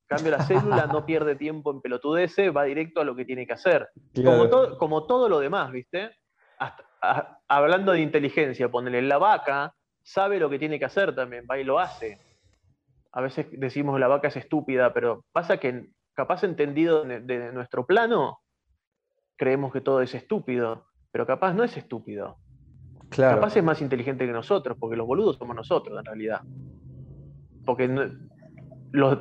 En cambio, la célula no pierde tiempo en pelotudeces, va directo a lo que tiene que hacer. Como, todo lo demás, ¿viste? Hablando de inteligencia, ponerle la vaca, sabe lo que tiene que hacer también, va y lo hace. A veces decimos la vaca es estúpida, pero pasa que capaz entendido de nuestro plano, creemos que todo es estúpido, pero capaz no es estúpido. Capaz es más inteligente que nosotros, porque los boludos somos nosotros en realidad. Porque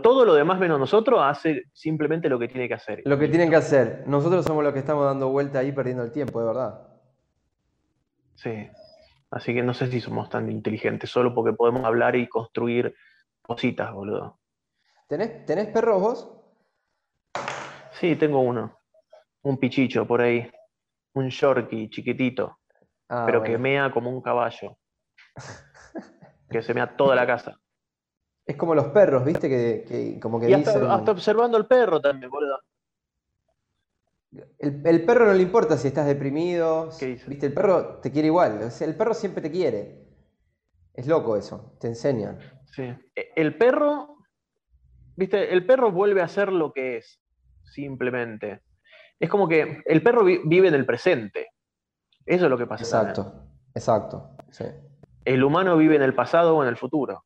todo lo demás menos nosotros hace simplemente lo que tiene que hacer. Lo que tienen que hacer. Nosotros somos los que estamos dando vuelta ahí perdiendo el tiempo, de verdad. Sí. Así que no sé si somos tan inteligentes, solo porque podemos hablar y construir cositas, boludo. ¿Tenés, ¿tenés perros vos? Sí, tengo uno. Un pichicho por ahí. un Yorkie chiquitito, Ah, pero que mea como un caballo. que se mea toda la casa. Es como los perros, ¿viste? Que, que como que Y hasta, dicen... hasta observando al perro también, boludo. El, el perro no le importa si estás deprimido. ¿viste? El perro te quiere igual, el perro siempre te quiere. Es loco eso, te enseñan. Sí. El perro, viste, el perro vuelve a ser lo que es, simplemente. Es como que el perro vi- vive en el presente. Eso es lo que pasa. también. Exacto, exacto. sí. El humano vive en el pasado o en el futuro.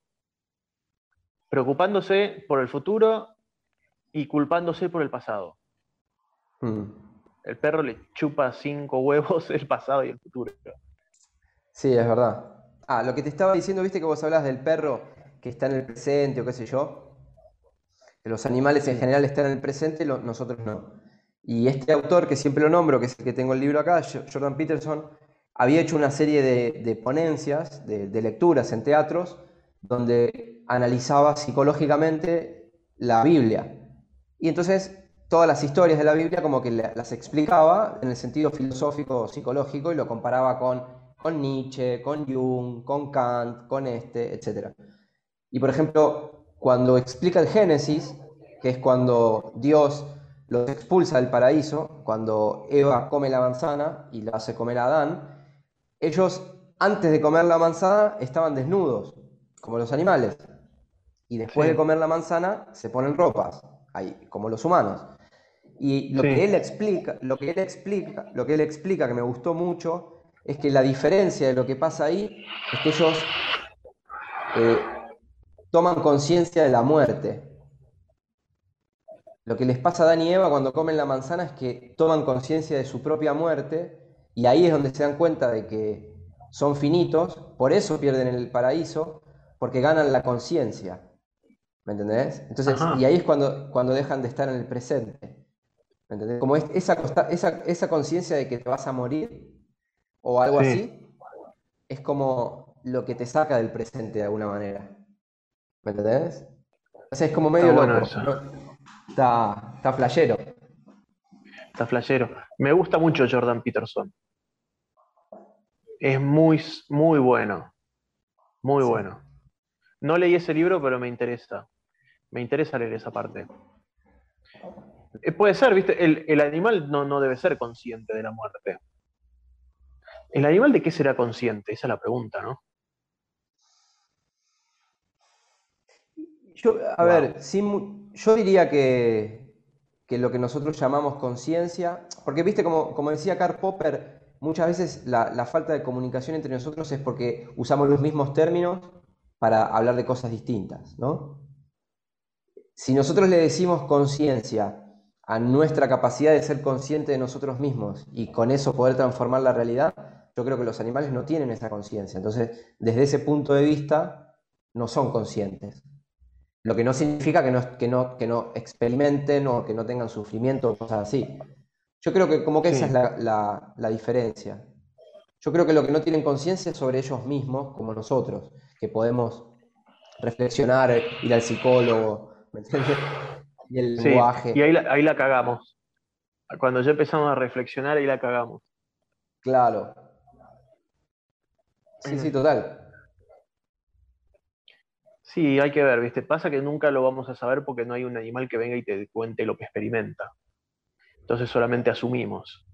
Preocupándose por el futuro y culpándose por el pasado. Mm. El perro le chupa cinco huevos el pasado y el futuro. Sí, es verdad. Ah, lo que te estaba diciendo, viste que vos hablas del perro que está en el presente o qué sé yo. Que los animales en general están en el presente, lo- nosotros no. Y este autor, que siempre lo nombro, que es el que tengo el libro acá, Jo- Jordan Peterson, había hecho una serie de, de ponencias, de, de lecturas en teatros, donde analizaba psicológicamente la Biblia. Y entonces todas las historias de la Biblia como que la- las explicaba en el sentido filosófico psicológico y lo comparaba con, con Nietzsche, con Jung, con Kant, con este, etc. Y por ejemplo, cuando explica el Génesis, que es cuando Dios los expulsa del paraíso, cuando Eva come la manzana y la hace comer a Adán, ellos antes de comer la manzana estaban desnudos, como los animales. Y después Sí. de comer la manzana se ponen ropas, ahí, como los humanos. Y lo Sí. que él explica, lo que él explica, lo que él explica que me gustó mucho, es que la diferencia de lo que pasa ahí es que ellos eh, toman conciencia de la muerte. Lo que les pasa a Adán y Eva cuando comen la manzana es que toman conciencia de su propia muerte y ahí es donde se dan cuenta de que son finitos, por eso pierden el paraíso, porque ganan la conciencia. ¿Me entendés? Entonces, Ajá. y ahí es cuando, cuando dejan de estar en el presente. ¿Me entendés? Como es- esa, costa- esa, esa conciencia de que te vas a morir o algo Sí. así, es como lo que te saca del presente de alguna manera. ¿Me entendés? O sea, es como medio Está bueno loco. eso. ¿no? Está, está flashero. Está flashero. Me gusta mucho Jordan Peterson. Es muy, muy bueno. Muy Sí. bueno. No leí ese libro, pero me interesa. Me interesa leer esa parte. Eh, Puede ser, ¿viste? El, el animal no, no debe ser consciente de la muerte. ¿El animal de qué será consciente? Esa es la pregunta, ¿no? Yo, a Wow. ver, sin yo diría que, que lo que nosotros llamamos conciencia, porque viste, como, como decía Karl Popper, muchas veces la, la falta de comunicación entre nosotros es porque usamos los mismos términos para hablar de cosas distintas, ¿no? Si nosotros le decimos conciencia a nuestra capacidad de ser consciente de nosotros mismos y con eso poder transformar la realidad, yo creo que los animales no tienen esa conciencia. Entonces, desde ese punto de vista, no son conscientes. Lo que no significa que no, que no, que no experimenten o que no tengan sufrimiento o cosas así. Yo creo que como que esa es la, la- la diferencia. Yo creo que lo que no tienen conciencia es sobre ellos mismos, como nosotros, que podemos reflexionar, ir al psicólogo, ¿me entiendes? Y el Sí, lenguaje. y ahí la, ahí la cagamos. Cuando ya empezamos a reflexionar, ahí la cagamos. Claro. Sí, sí, total. Sí, hay que ver, ¿viste? Pasa que nunca lo vamos a saber porque no hay un animal que venga y te cuente lo que experimenta. Entonces solamente asumimos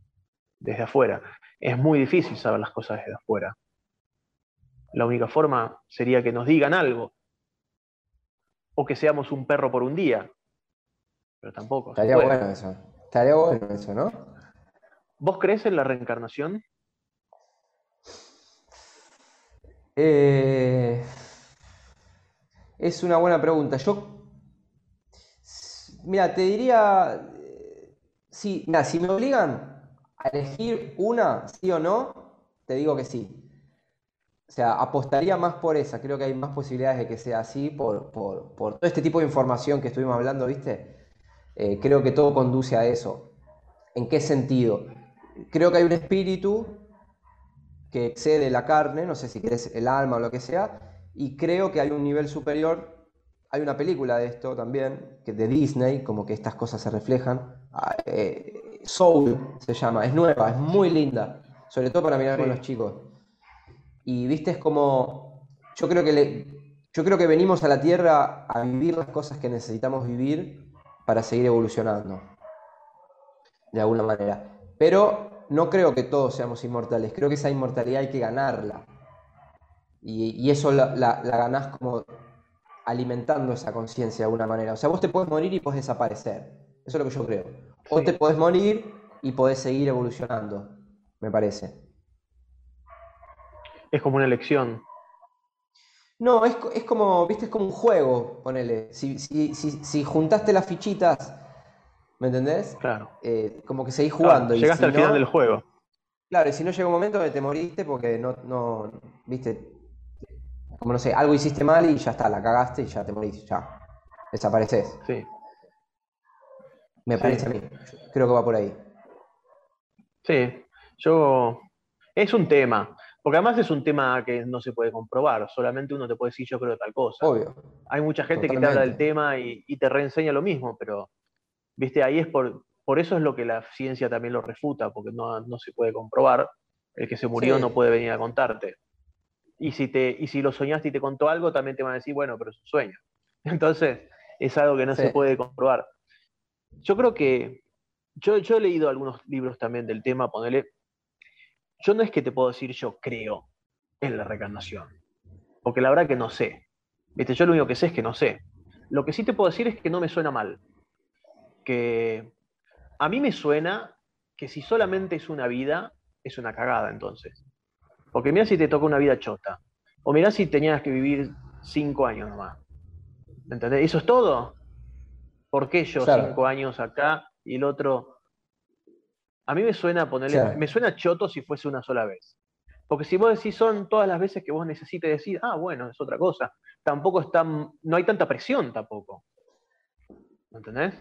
desde afuera. Es muy difícil saber las cosas desde afuera. La única forma sería que nos digan algo. O que seamos un perro por un día. Pero tampoco. Estaría bueno eso. Estaría bueno eso, ¿no? ¿Vos crees en la reencarnación? Eh, es una buena pregunta. Yo, mira, te diría, sí, mira, si me obligan a elegir una, sí o no, te digo que sí. O sea, apostaría más por esa. Creo que hay más posibilidades de que sea así por, por- por todo este tipo de información que estuvimos hablando, ¿viste? Eh, creo que todo conduce a eso. ¿En qué sentido? Creo que hay un espíritu que excede la carne, no sé si querés el alma o lo que sea, y creo que hay un nivel superior. Hay una película de esto también, que de Disney, como que estas cosas se reflejan, ah, eh, Soul se llama, es nueva, es muy linda, sobre todo para mirar con los chicos. Y viste, es como, yo creo que le, yo creo que venimos a la Tierra a vivir las cosas que necesitamos vivir para seguir evolucionando, de alguna manera. Pero no creo que todos seamos inmortales, creo que esa inmortalidad hay que ganarla. Y, eso la, la, ganás como alimentando esa conciencia de alguna manera. O sea, vos te puedes morir y puedes desaparecer. Eso es lo que yo creo. O te podés morir y podés seguir evolucionando, me parece. Es como una elección. No, es, como, viste, es como un juego, ponele. Si, si, si, juntaste las fichitas, ¿me entendés? Claro. Eh, como que seguís jugando. llegaste al final del juego. Claro, y si no llega un momento que te moriste porque no, no, viste, como no sé, algo hiciste mal y ya está, la cagaste y ya te morís, ya. Desapareces. Sí. Me parece a mí. Creo que va por ahí. Sí, yo. Es un tema. Porque además es un tema que no se puede comprobar, solamente uno te puede decir yo creo tal cosa. Obvio. Hay mucha gente que te habla del tema y, te reenseña lo mismo, pero, viste, ahí es por, por eso es lo que la ciencia también lo refuta, porque no, se puede comprobar. El que se murió no puede venir a contarte. Y si, te, y si lo soñaste y te contó algo, también te van a decir, bueno, pero es un sueño. Entonces, es algo que no se puede comprobar. Yo creo que, yo, yo he leído algunos libros también del tema, ponele, yo no es que te puedo decir yo creo en la reencarnación, porque la verdad que no sé. ¿Viste? Yo lo único que sé es que no sé. Lo que sí te puedo decir es que no me suena mal. Que a mí me suena que si solamente es una vida, es una cagada entonces. Porque mira si te toca una vida chota. O mira si tenías que vivir cinco años nomás. ¿Entendés? ¿Eso es todo? ¿Por qué yo cinco años acá y el otro? A mí me suena ponerle, me suena choto si fuese una sola vez. Porque si vos decís son todas las veces que vos necesites decir, ah, bueno, es otra cosa. Tampoco está, no hay tanta presión tampoco. ¿Entendés?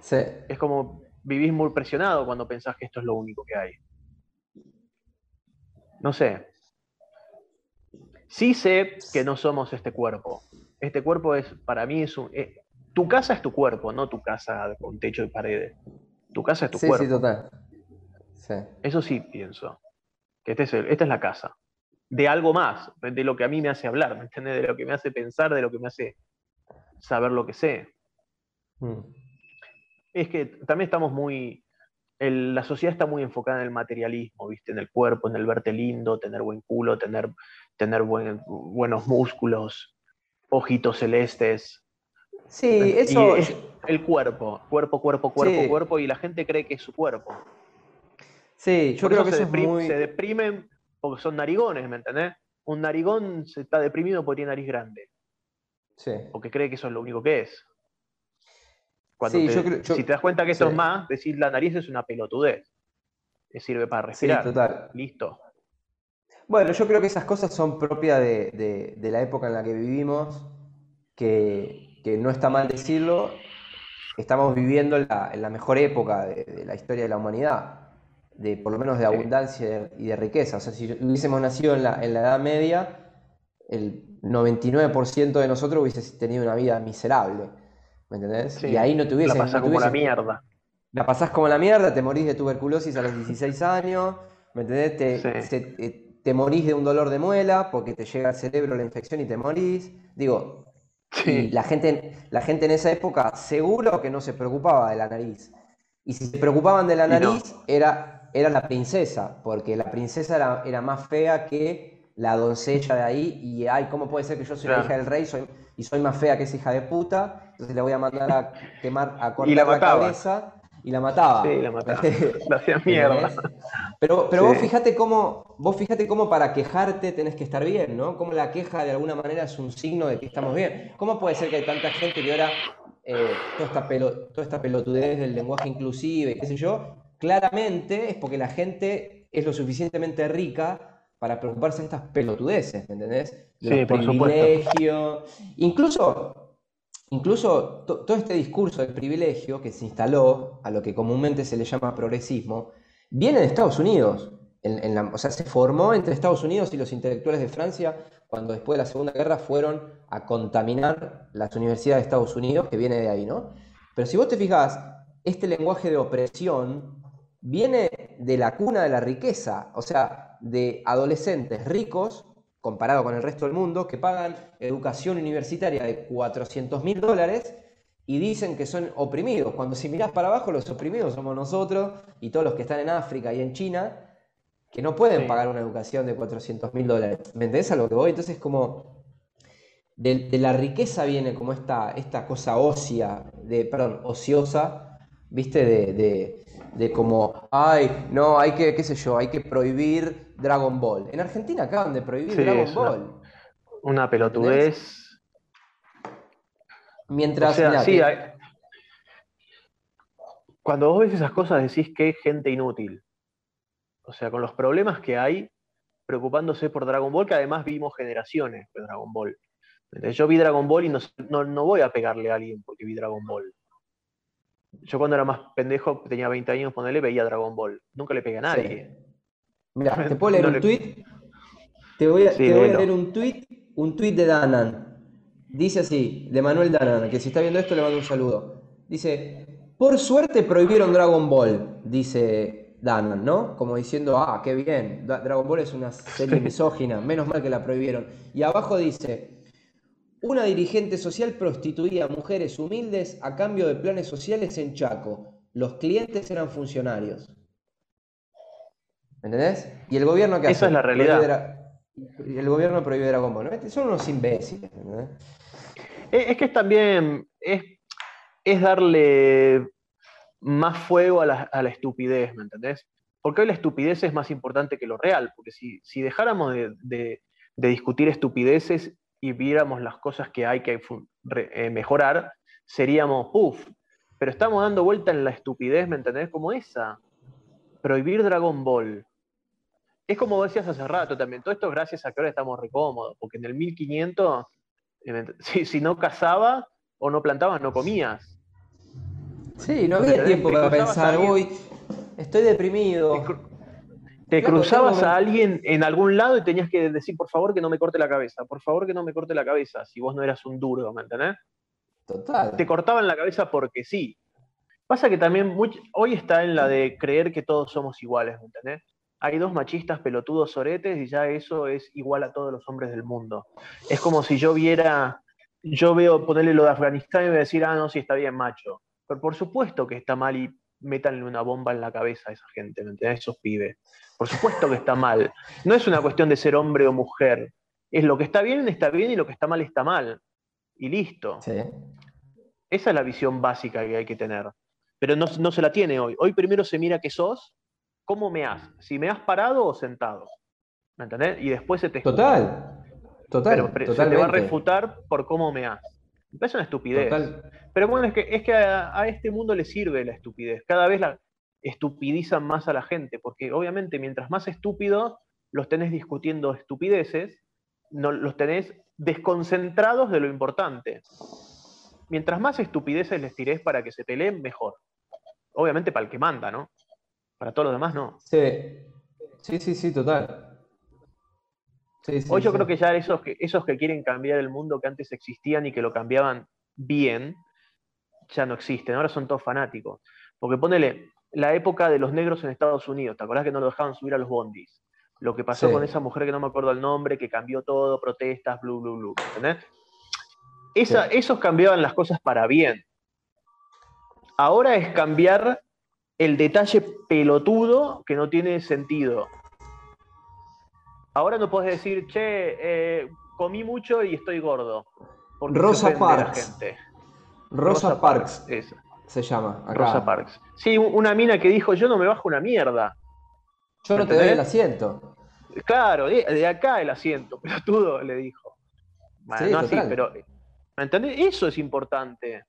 Sí. Es como vivís muy presionado cuando pensás que esto es lo único que hay no sé. Sí sé que no somos este cuerpo. Este cuerpo es, para mí, es un... Eh, tu casa es tu cuerpo, no tu casa con techo y paredes. Tu casa es tu cuerpo. Sí, total. Eso sí pienso. Que este esta es la casa. De algo más, de lo que a mí me hace hablar, ¿me entiendes? De lo que me hace pensar, de lo que me hace saber lo que sé. Mm. Es que también estamos muy la sociedad está muy enfocada en el materialismo, ¿viste? En el cuerpo, en el verte lindo, tener buen culo, tener, tener buenos músculos, ojitos celestes. Sí, eso. es el cuerpo, cuerpo, cuerpo, cuerpo, cuerpo, y la gente cree que es su cuerpo. Sí, yo creo que se, eso se deprimen porque son narigones, ¿me entendés? Un narigón se está deprimido porque tiene nariz grande. Sí. Porque cree que eso es lo único que es si te das cuenta que esto es más, decir la nariz es una pelotudez. Que sirve para respirar. Sí, total. Listo. Bueno, yo creo que esas cosas son propias de, la época en la que vivimos, que, no está mal decirlo. Estamos viviendo en la, mejor época de, la historia de la humanidad, de por lo menos de abundancia y de riqueza. O sea, si hubiésemos nacido en la, en la Edad Media, el 99% de nosotros hubiese tenido una vida miserable. ¿Me entendés? y ahí no tuviese. La pasás como la mierda. La pasás como la mierda, te morís de tuberculosis a los 16 años, ¿me entendés? Te, te, morís de un dolor de muela porque te llega al cerebro la infección y te morís. Digo, la, gente, la gente en esa época seguro que no se preocupaba de la nariz. Y si se preocupaban de la nariz, era, era la princesa, porque la princesa era, era más fea que la doncella de ahí. Y, ay, ¿cómo puede ser que yo soy la hija del rey soy, y soy más fea que esa hija de puta? Entonces le voy a mandar a quemar, a cortar la, cabeza y la mataba. Sí, la mataba. la hacía mierda. Pero, pero vos fíjate cómo, vos fíjate cómo para quejarte tenés que estar bien, ¿no? Cómo la queja de alguna manera es un signo de que estamos bien. ¿Cómo puede ser que hay tanta gente que ahora eh, toda, esta toda esta pelotudez del lenguaje inclusive, qué sé yo? Claramente es porque la gente es lo suficientemente rica para preocuparse de estas pelotudeces, ¿me entendés? sí, por supuesto. Incluso Incluso todo este discurso del privilegio que se instaló a lo que comúnmente se le llama progresismo, viene de Estados Unidos. o sea, se formó entre Estados Unidos y los intelectuales de Francia cuando después de la Segunda Guerra fueron a contaminar las universidades de Estados Unidos, que viene de ahí, ¿no? Pero si vos te fijas, este lenguaje de opresión viene de la cuna de la riqueza, o sea, de adolescentes ricos, comparado con el resto del mundo, que pagan educación universitaria de 400 mil dólares y dicen que son oprimidos. Cuando si mirás para abajo, los oprimidos somos nosotros y todos los que están en África y en China, que no pueden pagar una educación de 400 mil dólares. ¿Me entendés a lo que voy? Entonces, como de, la riqueza viene como esta, esta cosa ósea, de, perdón, ociosa, ¿viste? De, de, como, ay, no, hay que, qué sé yo, hay que prohibir Dragon Ball. En Argentina acaban de prohibir Dragon Ball. Una, pelotudez. Mientras. Cuando vos ves esas cosas decís que es gente inútil. O sea, con los problemas que hay, preocupándose por Dragon Ball, que además vimos generaciones de Dragon Ball. Yo vi Dragon Ball y no, no, voy a pegarle a alguien porque vi Dragon Ball. Yo cuando era más pendejo, tenía 20 años, ponerle, veía Dragon Ball. Nunca le pegué a nadie. Mira, ¿te puedo leer un tweet? Te voy a, leer un tweet, un tweet de Danan. Dice así, de Manuel Danan, que si está viendo esto le mando un saludo. Dice, por suerte prohibieron Dragon Ball, dice Danan, ¿no? Como diciendo, ah, qué bien, Dragon Ball es una serie misógina, menos mal que la prohibieron. Y abajo dice, una dirigente social prostituía a mujeres humildes a cambio de planes sociales en Chaco. Los clientes eran funcionarios. ¿Entendés? Y el gobierno que hace. Esa es la realidad. el gobierno prohíbe Dragon Ball. Son unos imbéciles. Es que es también. Es, es darle más fuego a la, estupidez, ¿me entendés? Porque hoy la estupidez es más importante que lo real. Porque si, dejáramos de discutir estupideces y viéramos las cosas que hay que eh, mejorar, seríamos, uff, pero estamos dando vuelta en la estupidez, ¿me entendés? Como esa. Prohibir Dragon Ball. Es como decías hace rato también, todo esto es gracias a que ahora estamos recómodos, porque en el 1500, eh, si, si no cazaba o no plantabas, no comías. Sí, no había tiempo para pensar, uy, estoy deprimido. Te cruzabas a alguien en algún lado y tenías que decir, por favor, que no me corte la cabeza, por favor, que no me corte la cabeza, si vos no eras un duro, ¿me entendés? Total. Te cortaban la cabeza porque sí. Pasa que también hoy está en la de creer que todos somos iguales, ¿me entendés? Hay dos machistas pelotudos oretes y ya eso es igual a todos los hombres del mundo. Es como si yo viera, yo veo ponerle lo de Afganistán y me decir, ah, no, sí está bien, macho. Pero por supuesto que está mal y métanle una bomba en la cabeza a esa gente, ¿me entendés? Esos pibes. Por supuesto que está mal. No es una cuestión de ser hombre o mujer. Es lo que está bien, está bien y lo que está mal, está mal. Y listo. Esa es la visión básica que hay que tener. Pero no, se la tiene hoy. Hoy primero se mira qué sos, cómo me has. Si me has parado o sentado. ¿Me entendés? Y después se te. Total. Total. Pero se te va a refutar por cómo me has. Es una estupidez. Pero bueno, es que, es que a, a, este mundo le sirve la estupidez. Cada vez la, estupidizan más a la gente, porque obviamente mientras más estúpidos los tenés discutiendo estupideces, no, los tenés desconcentrados de lo importante. Mientras más estupideces les tirés para que se peleen, mejor. Obviamente para el que manda, ¿no? Para todos los demás, no. Sí, sí, sí, sí total. Hoy yo creo que ya esos que, esos que quieren cambiar el mundo que antes existían y que lo cambiaban bien, ya no existen. Ahora son todos fanáticos. Porque ponele, la época de los negros en Estados Unidos. ¿Te acordás que no lo dejaban subir a los bondis? Lo que pasó con esa mujer que no me acuerdo el nombre, que cambió todo, protestas, blu, blu, blu. ¿Entendés? Esos cambiaban las cosas para bien. Ahora es cambiar el detalle pelotudo que no tiene sentido. Ahora no puedes decir, che, eh, comí mucho y estoy gordo. Rosa Parks. Rosa, Parks. Parks se llama. Rosa Parks. Sí, una mina que dijo, yo no me bajo una mierda. Yo no te doy el asiento. Claro, de, acá el asiento, pero todo le dijo. no así, pero. ¿Me entendés? Eso es importante.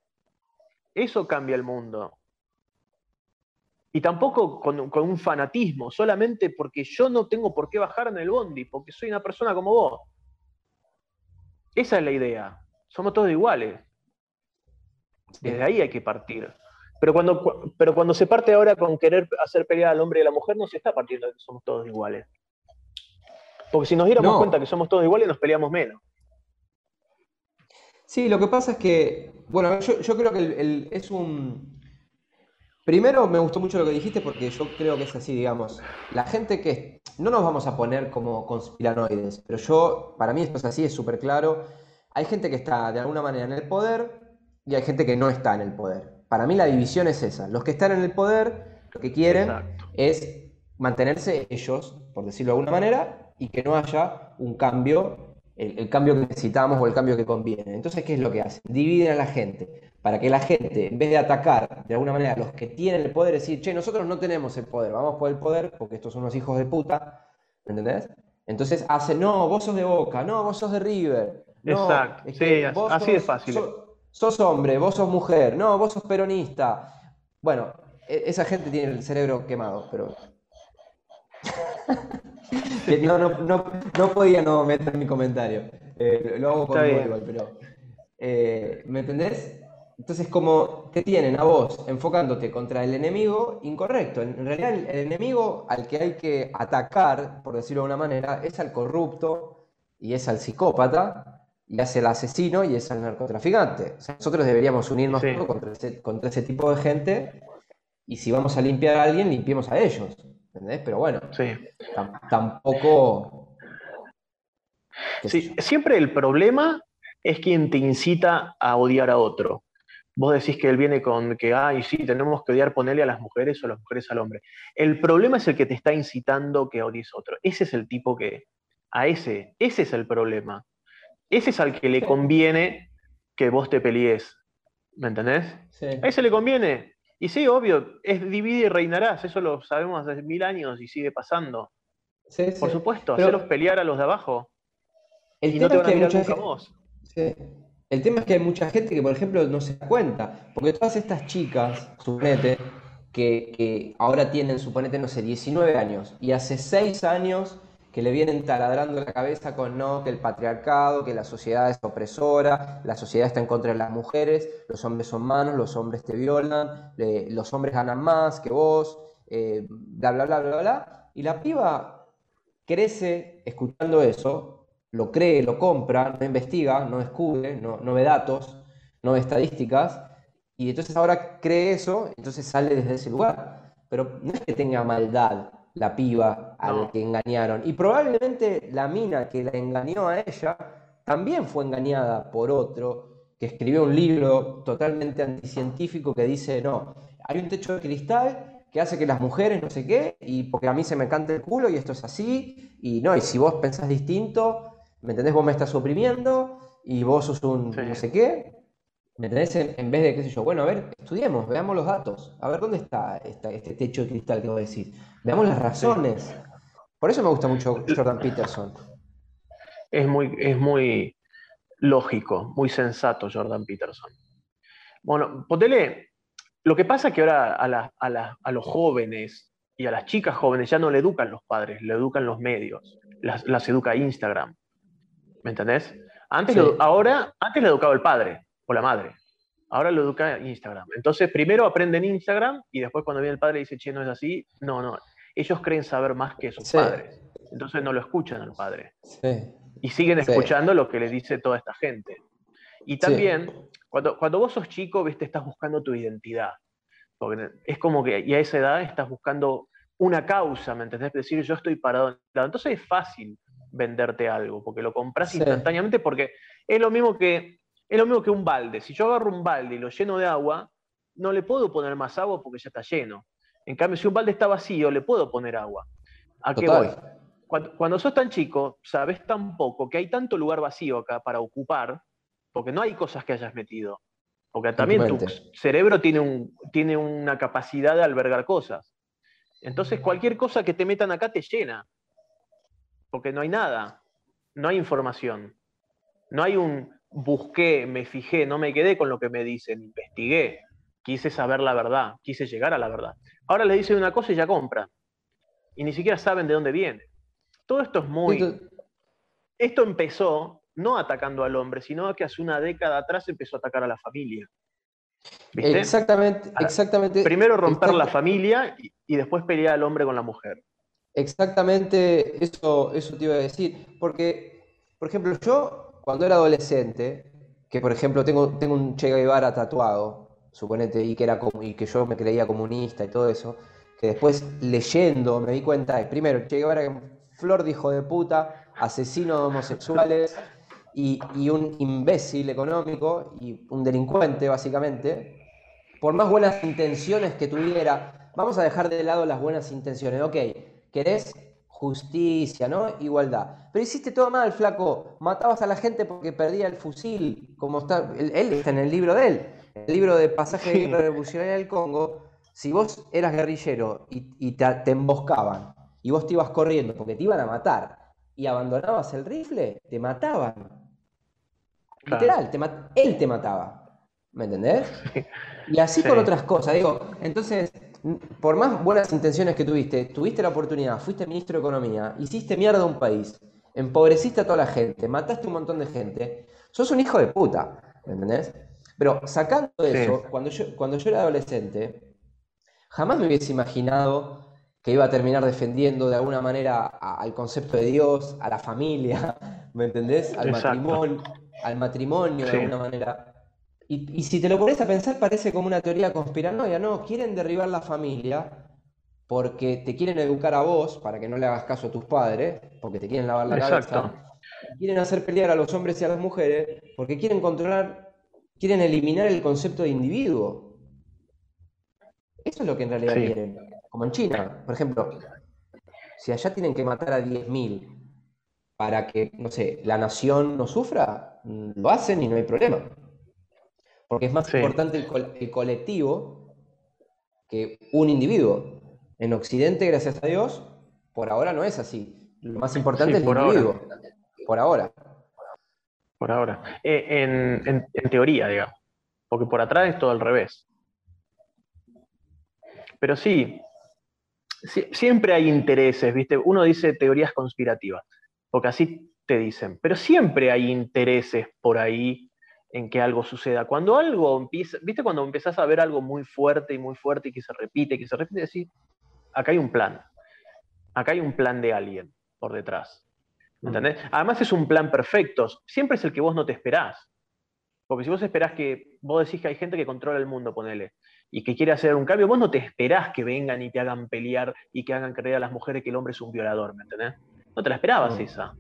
Eso cambia el mundo. Y tampoco con, con, un fanatismo, solamente porque yo no tengo por qué bajar en el bondi, porque soy una persona como vos. Esa es la idea. Somos todos iguales. Desde ahí hay que partir. Pero cuando, pero cuando se parte ahora con querer hacer pelear al hombre y a la mujer, no se está partiendo de que somos todos iguales. Porque si nos diéramos cuenta que somos todos iguales, nos peleamos menos. Sí, lo que pasa es que, bueno, yo, creo que es un, Primero, me gustó mucho lo que dijiste porque yo creo que es así, digamos. La gente que. No nos vamos a poner como conspiranoides, pero yo, para mí esto es así, es súper claro. Hay gente que está de alguna manera en el poder y hay gente que no está en el poder. Para mí la división es esa. Los que están en el poder, lo que quieren es mantenerse ellos, por decirlo de alguna manera, y que no haya un cambio, el, cambio que necesitamos o el cambio que conviene. Entonces, ¿qué es lo que hacen? Dividen a la gente, para que la gente, en vez de atacar de alguna manera a los que tienen el poder, decir, che, nosotros no tenemos el poder, vamos por el poder porque estos son unos hijos de puta, ¿me entendés? Entonces hacen, no, vos sos de Boca, no, vos sos de River. Exacto, sí, así de fácil. sos hombre, vos sos mujer, no, vos sos peronista. Bueno, e, esa gente tiene el cerebro quemado, pero no, no, no, podía no meter mi comentario. Eh, lo hago con igual, pero. Eh, ¿Me entendés? Entonces, como te tienen a vos enfocándote contra el enemigo incorrecto. En realidad, el, enemigo al que hay que atacar, por decirlo de una manera, es al corrupto y es al psicópata y es el asesino y es al narcotraficante. nosotros deberíamos unirnos contra, ese, contra ese tipo de gente y si vamos a limpiar a alguien, limpiemos a ellos. ¿Entendés? Pero bueno, sí. tampoco. Sí, siempre el problema es quien te incita a odiar a otro. Vos decís que él viene con que, ay, sí, tenemos que odiar, ponerle a las mujeres o a las mujeres al hombre. El problema es el que te está incitando que odies a otro. Ese es el tipo que, a ese, ese es el problema. Ese es al que le conviene que vos te pelees. ¿Me entendés? A ese le conviene. Y sí, obvio, es divide y reinarás, eso lo sabemos hace mil años y sigue pasando. Por supuesto, hacerlos pelear a los de abajo. El tema es que hay mucha gente, El tema es que hay mucha gente que, por ejemplo, no se da cuenta. Porque todas estas chicas, suponete, que, que ahora tienen, suponete, no sé, 19 años, y hace 6 años que le vienen taladrando la cabeza con no, que el patriarcado, que la sociedad es opresora, la sociedad está en contra de las mujeres, los hombres son malos, los hombres te violan, los hombres ganan más que vos, eh, bla, bla, bla, bla, bla. Y la piba crece escuchando eso, lo cree, lo compra, no investiga, no descubre, no, no ve datos, no ve estadísticas, y entonces ahora cree eso, entonces sale desde ese lugar. Pero no es que tenga maldad, la piba al que engañaron. Y probablemente la mina que la engañó a ella también fue engañada por otro que escribió un libro totalmente anticientífico que dice, no, hay un techo de cristal que hace que las mujeres no sé qué, y porque a mí se me canta el culo y esto es así, y no, y si vos pensás distinto, ¿me entendés? Vos me estás oprimiendo y vos sos un no sé qué, ¿Me entendés? En, vez de, qué sé yo, bueno, a ver, estudiemos, veamos los datos, a ver dónde está este techo de cristal que vos decís. Veamos las razones. Por eso me gusta mucho Jordan Peterson. Es muy, es muy lógico, muy sensato Jordan Peterson. Bueno, Potele, lo que pasa es que ahora a, los jóvenes y a las chicas jóvenes ya no le educan los padres, le educan los medios, las, educa Instagram. ¿Me entendés? Antes, ahora, antes le educaba el padre, o la madre. Ahora lo educa Instagram. Entonces, primero aprenden Instagram y después cuando viene el padre y dice, che, no es así, no, no. Ellos creen saber más que sus padres. Entonces no lo escuchan al padre. Y siguen escuchando lo que les dice toda esta gente. Y también, cuando, cuando vos sos chico, ¿viste? estás buscando tu identidad. Porque es como que, y a esa edad estás buscando una causa, ¿me entendés? Decir, yo estoy parado. Entonces es fácil venderte algo, porque lo compras instantáneamente, porque es lo mismo que es lo mismo que un balde. Si yo agarro un balde y lo lleno de agua, no le puedo poner más agua porque ya está lleno. En cambio, si un balde está vacío, le puedo poner agua. ¿A qué voy? Cuando, sos tan chico, sabes tan poco que hay tanto lugar vacío acá para ocupar, porque no hay cosas que hayas metido. Porque también tu cerebro tiene, un, tiene una capacidad de albergar cosas. Entonces, cualquier cosa que te metan acá te llena. Porque no hay nada. No hay información. No hay un, busqué, me fijé, no me quedé con lo que me dicen, investigué, quise saber la verdad, quise llegar a la verdad. Ahora les dicen una cosa y ya compran. Y ni siquiera saben de dónde viene. Todo esto es muy... Esto empezó no atacando al hombre, sino que hace una década atrás empezó a atacar a la familia. Exactamente, exactamente. Primero romper la familia y, después pelear al hombre con la mujer. Exactamente, eso, eso te iba a decir. Porque, por ejemplo, yo cuando era adolescente, que por ejemplo tengo, tengo un Che Guevara tatuado, suponete, y que, era, y que yo me creía comunista y todo eso, que después leyendo me di cuenta de, primero, Che Guevara, flor de hijo de puta, asesino de homosexuales y, y un imbécil económico y un delincuente, básicamente, por más buenas intenciones que tuviera, vamos a dejar de lado las buenas intenciones, ok, querés justicia, ¿no? Igualdad. Pero hiciste todo mal, flaco. Matabas a la gente porque perdía el fusil, como está, él, está en el libro de él, el libro de pasaje de guerra revolucionaria del Congo. Si vos eras guerrillero y, te, emboscaban y vos te ibas corriendo porque te iban a matar y abandonabas el rifle, te mataban. Literal, él te mataba. ¿Me entendés? Y así con otras cosas. Digo, entonces, por más buenas intenciones que tuviste, tuviste la oportunidad, fuiste ministro de Economía, hiciste mierda a un país, empobreciste a toda la gente, mataste un montón de gente, sos un hijo de puta, ¿me entendés? Pero sacando eso, cuando, yo, cuando yo era adolescente, jamás me hubiese imaginado que iba a terminar defendiendo de alguna manera al concepto de Dios, a la familia, ¿me entendés? Al matrimonio, al matrimonio de alguna manera. Y, si te lo pones a pensar, parece como una teoría conspiranoia. No, quieren derribar la familia porque te quieren educar a vos para que no le hagas caso a tus padres, porque te quieren lavar la cabeza. Quieren hacer pelear a los hombres y a las mujeres porque quieren controlar, quieren eliminar el concepto de individuo. Eso es lo que en realidad quieren. Como en China, por ejemplo, si allá tienen que matar a 10.000 para que, no sé, la nación no sufra, lo hacen y no hay problema. Porque es más importante el, colectivo que un individuo. En Occidente, gracias a Dios, por ahora no es así. Lo más importante es el individuo. Por ahora. Por ahora. Eh, en, teoría, digamos. Porque por atrás es todo al revés. Pero sí, siempre hay intereses, ¿viste? Uno dice teorías conspirativas, porque así te dicen, pero siempre hay intereses por ahí en que algo suceda. Cuando algo empieza, ¿viste? Cuando empezás a ver algo muy fuerte y muy fuerte y que se repite, que se repite, decís, acá hay un plan. Acá hay un plan de alguien por detrás. Mm. ¿Entendés? Además es un plan perfecto. Siempre es el que vos no te esperás. Porque si vos esperás que, vos decís que hay gente que controla el mundo, ponele, y que quiere hacer un cambio, vos no te esperás que vengan y te hagan pelear y que hagan creer a las mujeres que el hombre es un violador, ¿me entendés? No te la esperabas mm. esa.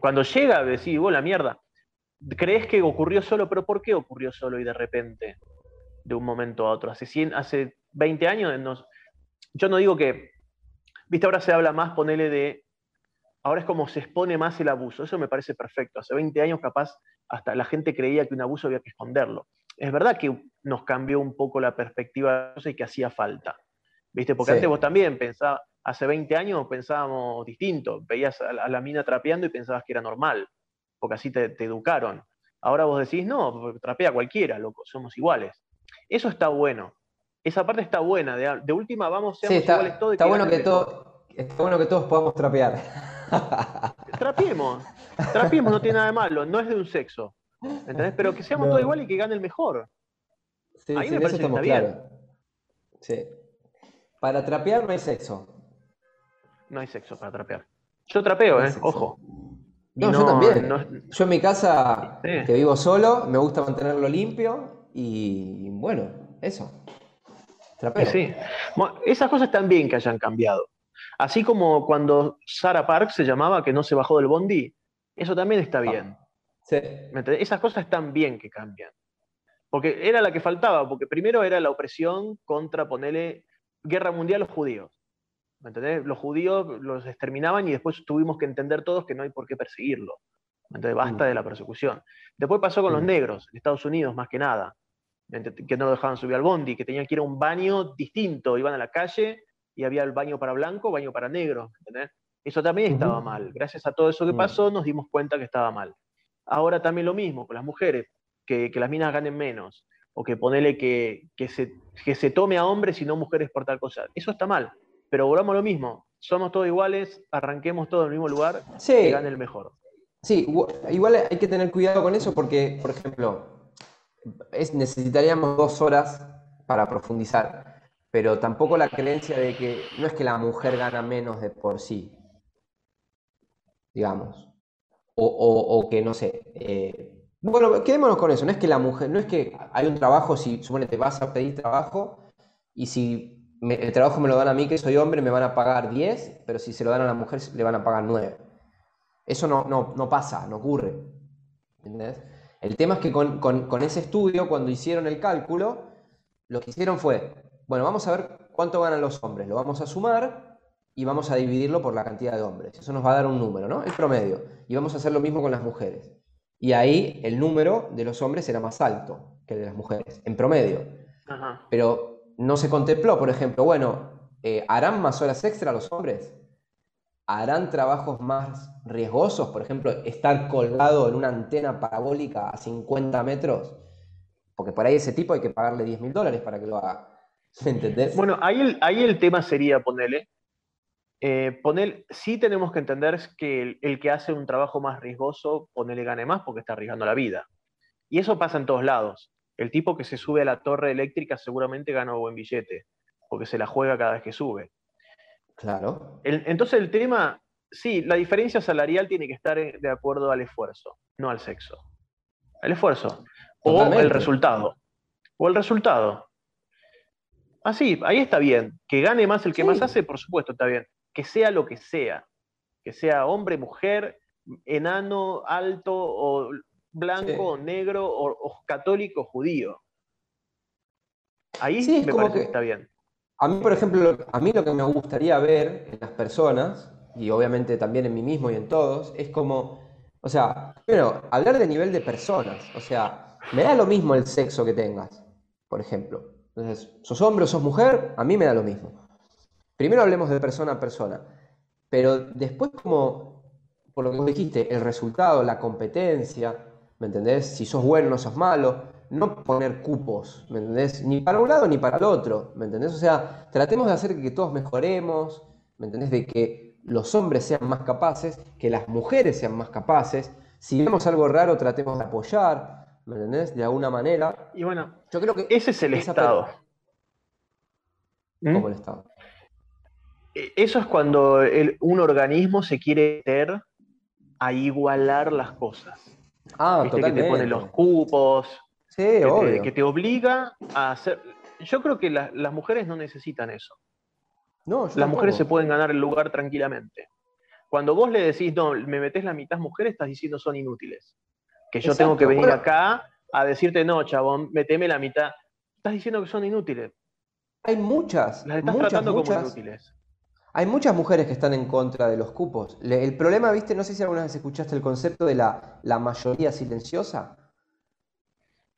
Cuando llega, decís, vos la mierda, crees que ocurrió solo, pero ¿por qué ocurrió solo y de repente, de un momento a otro? Hace, 100, hace 20 años, yo no digo que, viste, ahora se habla más, ponele de, ahora es como se expone más el abuso, eso me parece perfecto. Hace 20 años capaz hasta la gente creía que un abuso había que esconderlo. Es verdad que nos cambió un poco la perspectiva y que hacía falta. ¿Viste? Porque antes vos también pensabas, hace 20 años pensábamos distinto, veías a la mina trapeando y pensabas que era normal porque así te, educaron. Ahora vos decís, no, trapea cualquiera, loco, somos iguales. Eso está bueno. Esa parte está buena. De, última, vamos, seamos está, iguales todos. Está, bueno que está bueno que todos podamos trapear. Trapiemos. Trapiemos, no tiene nada de malo. No es de un sexo. ¿Entendés? Pero que seamos todos iguales y que gane el mejor. Sí, Ahí me parece que está bien. Sí. Para trapear no hay sexo. No hay sexo para trapear. Yo trapeo, ¿eh? Ojo. No, yo también. Yo en mi casa, que vivo solo, me gusta mantenerlo limpio y bueno, eso. Sí. esas cosas también que hayan cambiado. Así como cuando Sarah Park se llamaba que no se bajó del bondi, eso también está bien. sí. Esas cosas están bien que cambian. Porque era la que faltaba, porque primero era la opresión contra, ponerle guerra mundial a los judíos. ¿Me entendés? Los judíos los exterminaban y después tuvimos que entender todos que no hay por qué perseguirlo. Entonces basta de la persecución. Después pasó con los negros, en Estados Unidos más que nada, que no dejaban subir al bondi, que tenían que ir a un baño distinto, iban a la calle y había el baño para blanco, baño para negro. ¿entendés? Eso también estaba mal. Gracias a todo eso que pasó nos dimos cuenta que estaba mal. Ahora también lo mismo con las mujeres, que, las minas ganen menos, o que ponele que, que, se, que se tome a hombres y no mujeres por tal cosa. Eso está mal. Pero volvamos a lo mismo. Somos todos iguales, arranquemos todos en el mismo lugar sí. y gane el mejor. Sí, igual hay que tener cuidado con eso porque, por ejemplo, necesitaríamos dos horas para profundizar, pero tampoco la creencia de que no es que la mujer gana menos de por sí, digamos, o, que, no sé, eh, Bueno, quedémonos con eso. No es que la mujer, no es que hay un trabajo, si supone te vas a pedir trabajo y si el trabajo me lo dan a mí, que soy hombre, me van a pagar 10, pero si se lo dan a la mujer, le van a pagar 9. Eso no, no, pasa, no ocurre. ¿Entendés? El tema es que con, con, ese estudio, cuando hicieron el cálculo, lo que hicieron fue, bueno, vamos a ver cuánto ganan los hombres, lo vamos a sumar y vamos a dividirlo por la cantidad de hombres. Eso nos va a dar un número, ¿no? El promedio. Y vamos a hacer lo mismo con las mujeres. Y ahí el número de los hombres era más alto que el de las mujeres, en promedio. Pero no se contempló, por ejemplo, bueno, eh, ¿harán más horas extra los hombres? ¿Harán trabajos más riesgosos? Por ejemplo, estar colgado en una antena parabólica a 50 metros. Porque por ahí ese tipo hay que pagarle 10 mil dólares para que lo haga. ¿Entendés? Bueno, ahí el, ahí el tema sería ponerle eh, sí tenemos que entender que el, que hace un trabajo más riesgoso, ponele gane más porque está arriesgando la vida. Y eso pasa en todos lados. El tipo que se sube a la torre eléctrica seguramente gana un buen billete, porque se la juega cada vez que sube. Claro. entonces el tema, sí, la diferencia salarial tiene que estar de acuerdo al esfuerzo, no al sexo. El esfuerzo. O el resultado. O el resultado. Ah, sí, ahí está bien. Que gane más el que más hace, por supuesto, está bien que sea lo que sea, que sea hombre, mujer, enano, alto, o blanco, negro, o, católico, judío. Ahí sí, me parece que, está bien. A mí, por ejemplo, a mí lo que me gustaría ver en las personas, y obviamente también en mí mismo y en todos, es como, o sea, primero, hablar de nivel de personas, o sea, me da lo mismo el sexo que tengas, por ejemplo. Entonces, sos hombre o sos mujer, a mí me da lo mismo. Primero hablemos de persona a persona, pero después como, por lo que vos dijiste, el resultado, la competencia, ¿me entendés? Si sos bueno, no sos malo, no poner cupos, ¿me entendés? Ni para un lado ni para el otro, ¿me entendés? O sea, tratemos de hacer que todos mejoremos, ¿me entendés? De que los hombres sean más capaces, que las mujeres sean más capaces. Si vemos algo raro, tratemos de apoyar, ¿me entendés? De alguna manera. Y bueno, yo creo que ese es el Estado. ¿Mm? Como el Estado. E, eso es cuando un organismo se quiere meter a igualar las cosas. Ah, ¿Viste? Que te pone los cupos. Sí, que, obvio. Te, que te obliga a hacer. Yo creo que las mujeres no necesitan eso. No, las mujeres se pueden ganar el lugar tranquilamente. Cuando vos le decís, no, me metes la mitad mujeres, estás diciendo son inútiles. Que yo tengo que venir acá a decirte, no, chabón, meteme la mitad. Estás diciendo que son inútiles. Hay muchas. Las estás tratando como inútiles. Hay muchas mujeres que están en contra de los cupos. el problema, viste, no sé si alguna vez escuchaste el concepto de la, mayoría silenciosa.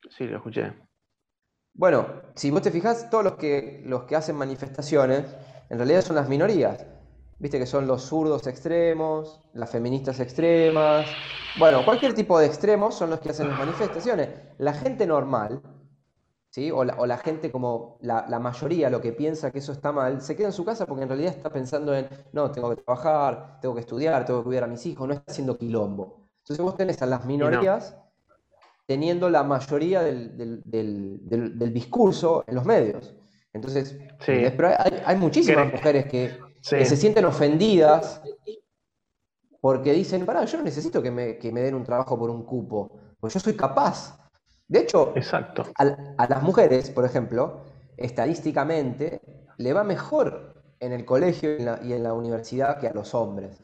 Sí, lo escuché. Bueno, si vos te fijas, todos los que, los que hacen manifestaciones, en realidad son las minorías. Viste que son los zurdos extremos, las feministas extremas. Bueno, cualquier tipo de extremos son los que hacen las manifestaciones. La gente normal, o, la, gente como la, mayoría, lo que piensa que eso está mal, se queda en su casa porque en realidad está pensando en, no, tengo que trabajar, tengo que estudiar, tengo que cuidar a mis hijos, no está haciendo quilombo. Entonces vos tenés a las minorías teniendo la mayoría del, discurso en los medios. Entonces, pero hay, muchísimas mujeres que, se sienten ofendidas porque dicen, pará, yo no necesito que me, que me den un trabajo por un cupo, pues yo soy capaz. De hecho, Exacto. A, las mujeres, por ejemplo, estadísticamente, le va mejor en el colegio y en la, universidad que a los hombres.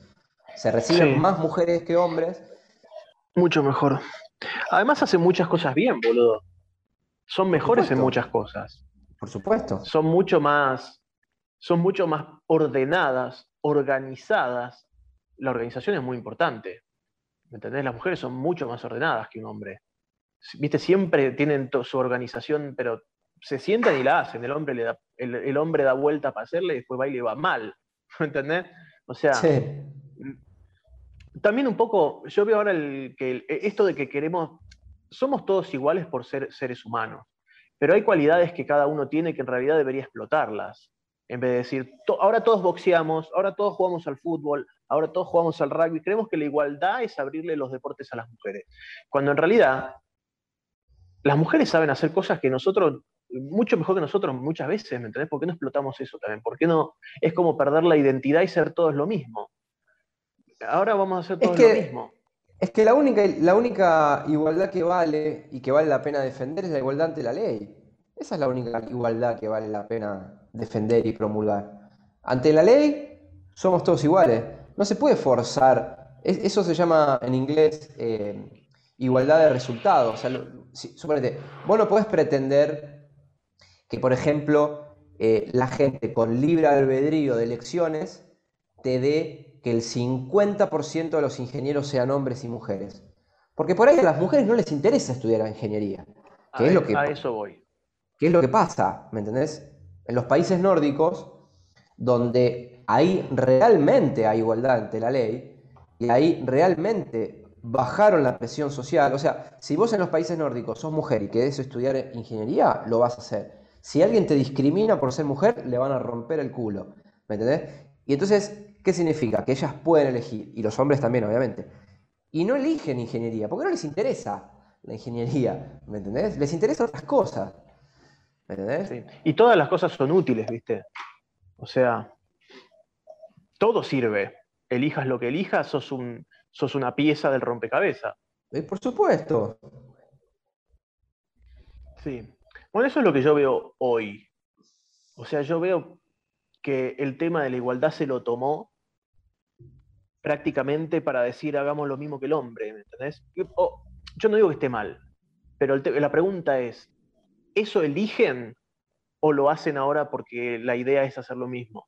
Se reciben más mujeres que hombres. Mucho mejor. Además hacen muchas cosas bien, boludo. Son mejores en muchas cosas. Por supuesto. Son mucho más, son mucho más ordenadas, organizadas. La organización es muy importante. ¿Me entendés? Las mujeres son mucho más ordenadas que un hombre viste, siempre tienen su organización, pero se sientan y la hacen. El hombre, le da, el, hombre da vuelta para hacerle y después va y le va mal. ¿Me entendés? O sea, también un poco, yo veo ahora el, que esto de que queremos, somos todos iguales por ser seres humanos, pero hay cualidades que cada uno tiene que en realidad debería explotarlas. En vez de decir, ahora todos boxeamos, ahora todos jugamos al fútbol, ahora todos jugamos al rugby, creemos que la igualdad es abrirle los deportes a las mujeres. Cuando en realidad las mujeres saben hacer cosas que nosotros, mucho mejor que nosotros muchas veces, ¿me entendés? ¿Por qué no explotamos eso también? ¿Por qué no? Es como perder la identidad y ser todos lo mismo. Ahora vamos a hacer todos lo mismo. Es que la única, la única igualdad que vale y que vale la pena defender es la igualdad ante la ley. Esa es la única igualdad que vale la pena defender y promulgar. Ante la ley somos todos iguales. No se puede forzar. eso se llama en inglés eh, igualdad de resultados. O sea, suponete, vos no podés pretender que, por ejemplo, eh, la gente con libre albedrío de elecciones te dé que el 50% de los ingenieros sean hombres y mujeres. Porque por ahí a las mujeres no les interesa estudiar ingeniería. Que es lo que, a eso voy. ¿Qué es lo que pasa? ¿Me entendés? En los países nórdicos, donde ahí realmente hay igualdad ante la ley, y ahí realmente bajaron la presión social. O sea, si vos en los países nórdicos sos mujer y querés estudiar ingeniería, lo vas a hacer. Si alguien te discrimina por ser mujer, le van a romper el culo. ¿Me entendés? Y entonces, ¿qué significa? Que ellas pueden elegir, y los hombres también, obviamente. Y no eligen ingeniería, porque no les interesa la ingeniería, ¿me entendés? Les interesan otras cosas. ¿Me entendés? Y todas las cosas son útiles, ¿viste? O sea, todo sirve. Elijas lo que elijas, sos, un, sos una pieza del rompecabezas. Eh, por supuesto. Sí. Bueno, eso es lo que yo veo hoy. O sea, yo veo que el tema de la igualdad se lo tomó prácticamente para decir hagamos lo mismo que el hombre, ¿me entendés? yo no digo que esté mal, pero la pregunta es, ¿eso eligen o lo hacen ahora porque la idea es hacer lo mismo?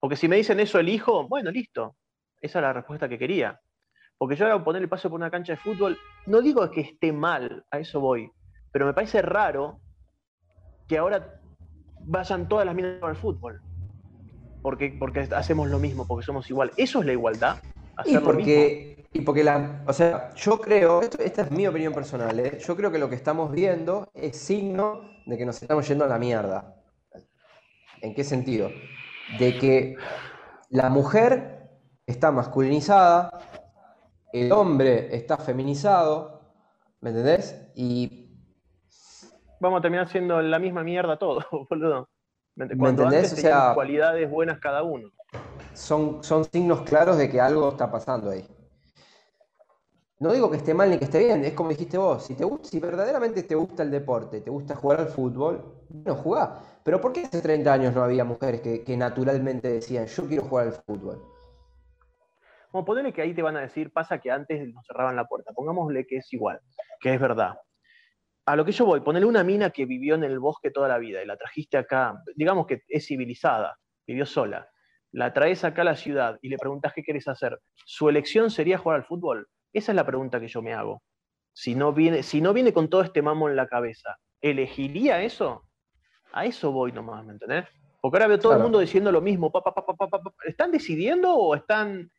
Porque si me dicen eso elijo, bueno, listo, esa es la respuesta que quería. Porque yo ahora poner el paso por una cancha de fútbol, no digo que esté mal, a eso voy, pero me parece raro que ahora vayan todas las minas al fútbol. Porque, porque hacemos lo mismo, porque somos igual. ¿Eso es la igualdad? y porque, y porque la, o sea, yo creo, esta es mi opinión personal, ¿eh? yo creo que lo que estamos viendo es signo de que nos estamos yendo a la mierda. ¿En qué sentido? De que la mujer está masculinizada, el hombre está feminizado, ¿me entendés? Y vamos a terminar siendo la misma mierda todo, boludo. Cuando ¿Me entendés? o cualidades buenas cada uno. Son, son signos claros de que algo está pasando ahí. No digo que esté mal ni que esté bien, es como dijiste vos, si, te, si verdaderamente te gusta el deporte, te gusta jugar al fútbol, bueno, jugá. Pero ¿por qué hace 30 años no había mujeres que, que naturalmente decían, yo quiero jugar al fútbol? Como ponerle que ahí te van a decir, pasa que antes nos cerraban la puerta. Pongámosle que es igual, que es verdad a lo que yo voy, ponerle una mina que vivió en el bosque toda la vida y la trajiste acá, digamos que es civilizada, vivió sola, la traes acá a la ciudad y le preguntas qué querés hacer, ¿su elección sería jugar al fútbol? Esa es la pregunta que yo me hago. Si no viene, si no viene con todo este mamo en la cabeza, ¿elegiría eso? A eso voy nomás, ¿me entendés? Porque ahora veo todo el mundo diciendo lo mismo. ¿Están decidiendo o están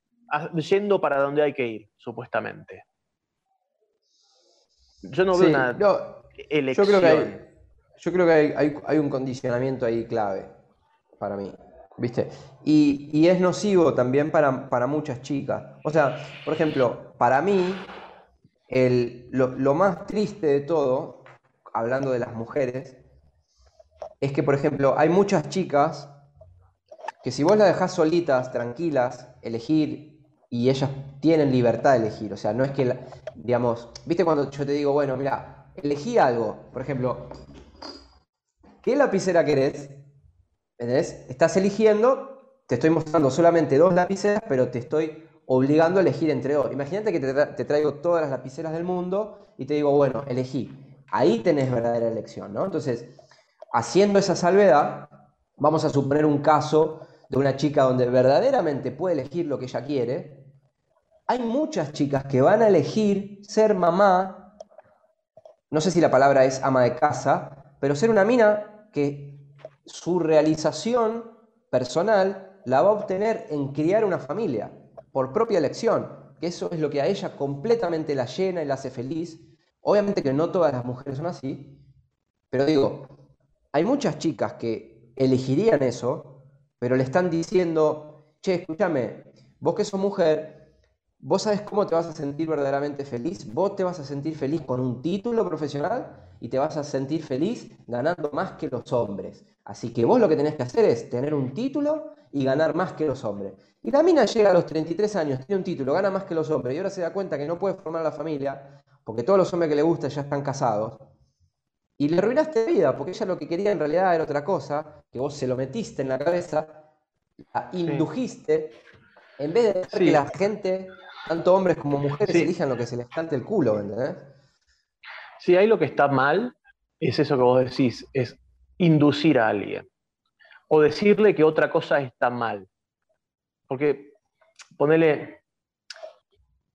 yendo para donde hay que ir, supuestamente? Yo no veo una elección. Yo creo que, hay, yo creo que hay, un condicionamiento ahí clave para mí. ¿Viste? Y, es nocivo también para, muchas chicas. O sea, por ejemplo, para mí, lo, más triste de todo, hablando de las mujeres, es que, por ejemplo, hay muchas chicas que si vos las dejás solitas, tranquilas, elegir y ellas tienen libertad de elegir. O sea, no es que, digamos, viste cuando yo te digo, bueno, mira, elegí algo. Por ejemplo, ¿qué lapicera querés? ¿Entendés? Estás eligiendo, te estoy mostrando solamente dos lapiceras, pero te estoy obligando a elegir entre dos. Imagínate que te, traigo todas las lapiceras del mundo y te digo, bueno, elegí. Ahí tenés verdadera elección, ¿no? Entonces, haciendo esa salvedad, vamos a suponer un caso de una chica donde verdaderamente puede elegir lo que ella quiere, hay muchas chicas que van a elegir ser mamá, no sé si la palabra es ama de casa, pero ser una mina que su realización personal la va a obtener en criar una familia, por propia elección, que eso es lo que a ella completamente la llena y la hace feliz. Obviamente que no todas las mujeres son así, pero digo, hay muchas chicas que elegirían eso, pero le están diciendo, che, escúchame, vos que sos mujer, Vos sabes cómo te vas a sentir verdaderamente feliz. Vos te vas a sentir feliz con un título profesional y te vas a sentir feliz ganando más que los hombres. Así que vos lo que tenés que hacer es tener un título y ganar más que los hombres. Y la mina llega a los 33 años, tiene un título, gana más que los hombres y ahora se da cuenta que no puede formar la familia porque todos los hombres que le gustan ya están casados. Y le arruinaste vida porque ella lo que quería en realidad era otra cosa, que vos se lo metiste en la cabeza, la indujiste, en vez de que la gente, tanto hombres como mujeres, elijan lo que se les cante el culo, ¿entendés? Sí, ahí lo que está mal es eso que vos decís, es inducir a alguien o decirle que otra cosa está mal. Porque ponele,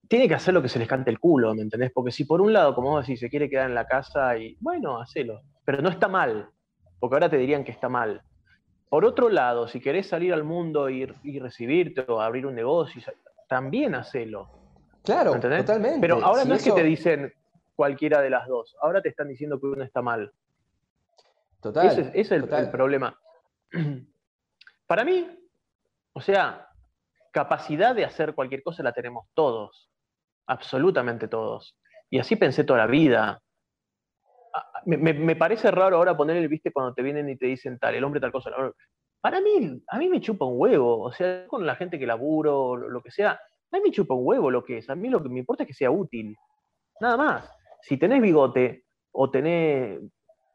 tiene que hacer lo que se les cante el culo, ¿me entendés? Porque si por un lado, como vos decís, se quiere quedar en la casa y, bueno, hacelo, pero no está mal, porque ahora te dirían que está mal. Por otro lado, si querés salir al mundo y, recibirte o abrir un negocio, también hacelo. Claro, totalmente. Pero ahora no es que te dicen cualquiera de las dos, ahora te están diciendo que uno está mal. Total. Ese, es el, problema. Para mí, o sea, capacidad de hacer cualquier cosa la tenemos todos, absolutamente todos. Y así pensé toda la vida. Me, parece raro ahora poner el viste cuando te vienen y te dicen tal, el hombre tal cosa. Para mí, a mí me chupa un huevo. O sea, con la gente que laburo, lo que sea, a mí me chupa un huevo lo que es. A mí lo que me importa es que sea útil. Nada más. Si tenés bigote o tenés,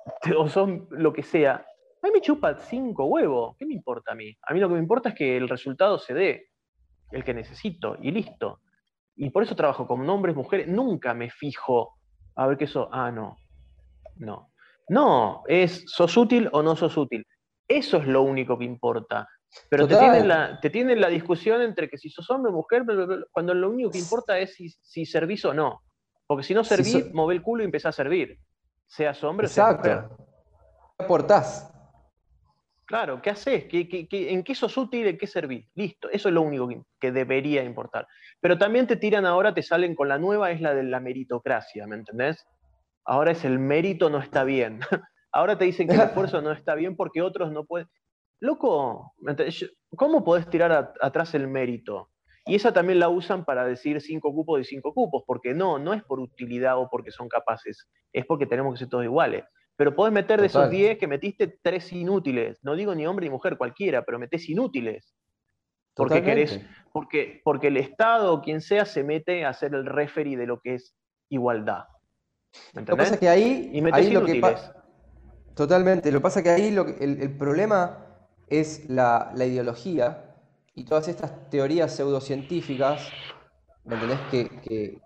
o son lo que sea, a mí me chupa cinco huevos. ¿Qué me importa a mí? A mí lo que me importa es que el resultado se dé, el que necesito, y listo. Y por eso trabajo con hombres, mujeres. Nunca me fijo a ver qué eso. Ah, no. No. No, es sos útil o no sos útil. Eso es lo único que importa. Pero te tienen, la, te tienen, la, discusión entre que si sos hombre o mujer, cuando lo único que importa es si, servís o no. Porque si no servís, si el culo y empezás a servir. Seas hombre o seas mujer. ¿Qué aportás? Claro, ¿qué haces? en qué sos útil? ¿En qué servís? Listo, eso es lo único que, debería importar. Pero también te tiran ahora, te salen con la nueva, es la de la meritocracia, ¿me entendés? Ahora es el mérito no está bien. ahora te dicen que el esfuerzo no está bien porque otros no pueden. Loco, ¿cómo podés tirar atrás el mérito? Y esa también la usan para decir cinco cupos y cinco cupos, porque no, no es por utilidad o porque son capaces, es porque tenemos que ser todos iguales. Pero podés meter de esos 10 que metiste tres inútiles. No digo ni hombre ni mujer, cualquiera, pero metés inútiles. Porque querés, porque, porque el Estado o quien sea se mete a ser el referee de lo que es igualdad. Lo que pasa es que ahí, y ahí lo que Totalmente. Lo que pasa que ahí lo el, problema es la, ideología y todas estas teorías pseudocientíficas, ¿me entendés? que,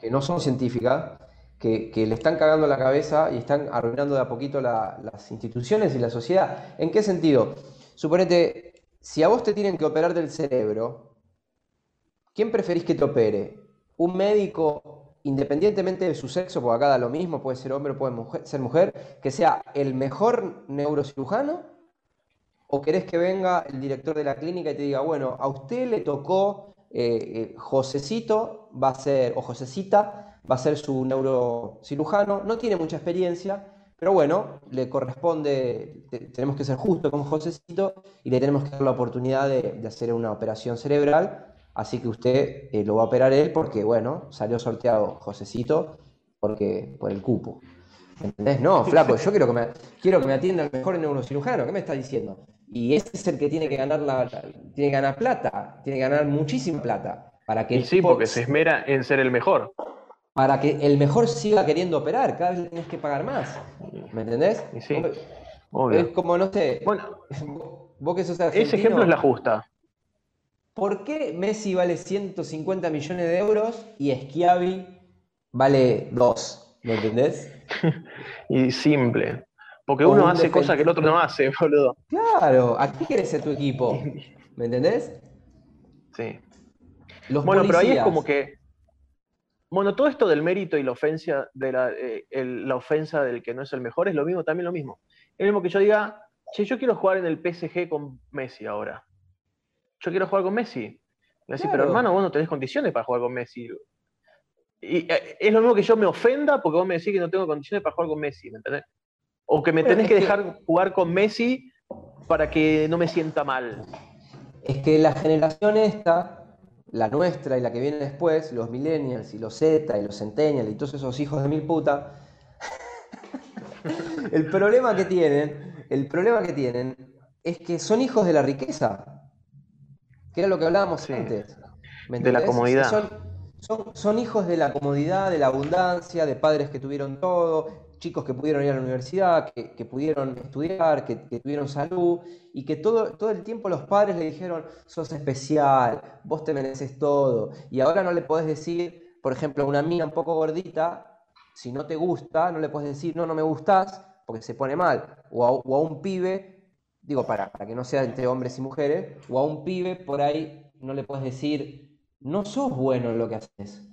que no son científicas, que, le están cagando la cabeza y están arruinando de a poquito las instituciones y la sociedad. ¿En qué sentido? Suponete, si a vos te tienen que operar del cerebro, ¿quién preferís que te opere? ¿Un médico, independientemente de su sexo, porque acá da lo mismo, puede ser hombre o puede ser mujer, que sea el mejor neurocirujano? ¿O querés que venga el director de la clínica y te diga, bueno, a usted le tocó eh, eh, Josecito, va a ser, o Josecita, va a ser su neurocirujano, no tiene mucha experiencia, pero bueno, le corresponde, tenemos que ser justos con Josecito y le tenemos que dar la oportunidad de, hacer una operación cerebral, así que usted eh, lo va a operar él porque, bueno, salió sorteado Josecito porque, por el cupo. ¿Entendés? No, flaco, yo quiero que me, quiero que me atienda el mejor neurocirujano, ¿qué me está diciendo? Y ese es el que tiene que ganar la, tiene que ganar plata, tiene que ganar muchísima plata. Para que y sí, porque se esmera en ser el mejor para que el mejor siga queriendo operar, cada vez le tienes que pagar más. ¿Me entendés? Sí, Es como, no sé, bueno, vos que sos argentino, Ese ejemplo es la justa. ¿Por qué Messi vale 150 millones de euros y Schiavi vale 2? ¿Me entendés? y simple. Porque uno hace cosas que el otro no hace, boludo. Claro, aquí querés ser tu equipo. ¿Me entendés? Sí. bueno, pero ahí es como que bueno, todo esto del mérito y la ofensa, de eh, la, ofensa del que no es el mejor es lo mismo, también lo mismo. Es lo mismo que yo diga, che, yo quiero jugar en el PSG con Messi ahora. Yo quiero jugar con Messi. Me decís, pero hermano, vos no tenés condiciones para jugar con Messi. Y eh, es lo mismo que yo me ofenda porque vos me decís que no tengo condiciones para jugar con Messi, ¿me entendés? O que me tenés que dejar jugar con Messi para que no me sienta mal. Es que la generación esta la nuestra y la que viene después, los millennials y los Z y los centennials y todos esos hijos de mil puta, el problema que tienen, el problema que tienen es que son hijos de la riqueza, que era lo que hablábamos antes. de la comodidad. Son, son, hijos de la comodidad, de la abundancia, de padres que tuvieron todo, chicos que pudieron ir a la universidad, que, pudieron estudiar, que, tuvieron salud, y que todo, todo el tiempo los padres le dijeron, sos especial, vos te mereces todo, y ahora no le podés decir, por ejemplo, a una mina un poco gordita, si no te gusta, no le podés decir, no, no me gustás, porque se pone mal, o a, un pibe, digo, para, para que no sea entre hombres y mujeres, o a un pibe por ahí no le puedes decir, no sos bueno en lo que haces,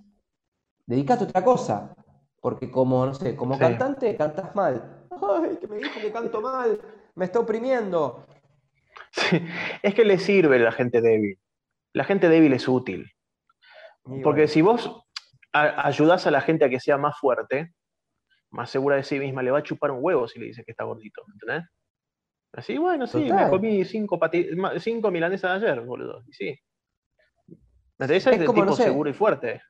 dedicate a otra cosa, porque como, no sé, como cantante cantas mal. Ay, que me dijo que canto mal, me está oprimiendo. Sí. Es que le sirve la gente débil. La gente débil es útil. porque si vos ayudás a la gente a que sea más fuerte, más segura de sí misma, le va a chupar un huevo si le dices que está gordito, ¿entendés? Así, bueno, sí, me comí cinco, cinco milanesas ayer, boludo. Y sí. Ese es, de tipo seguro y fuerte.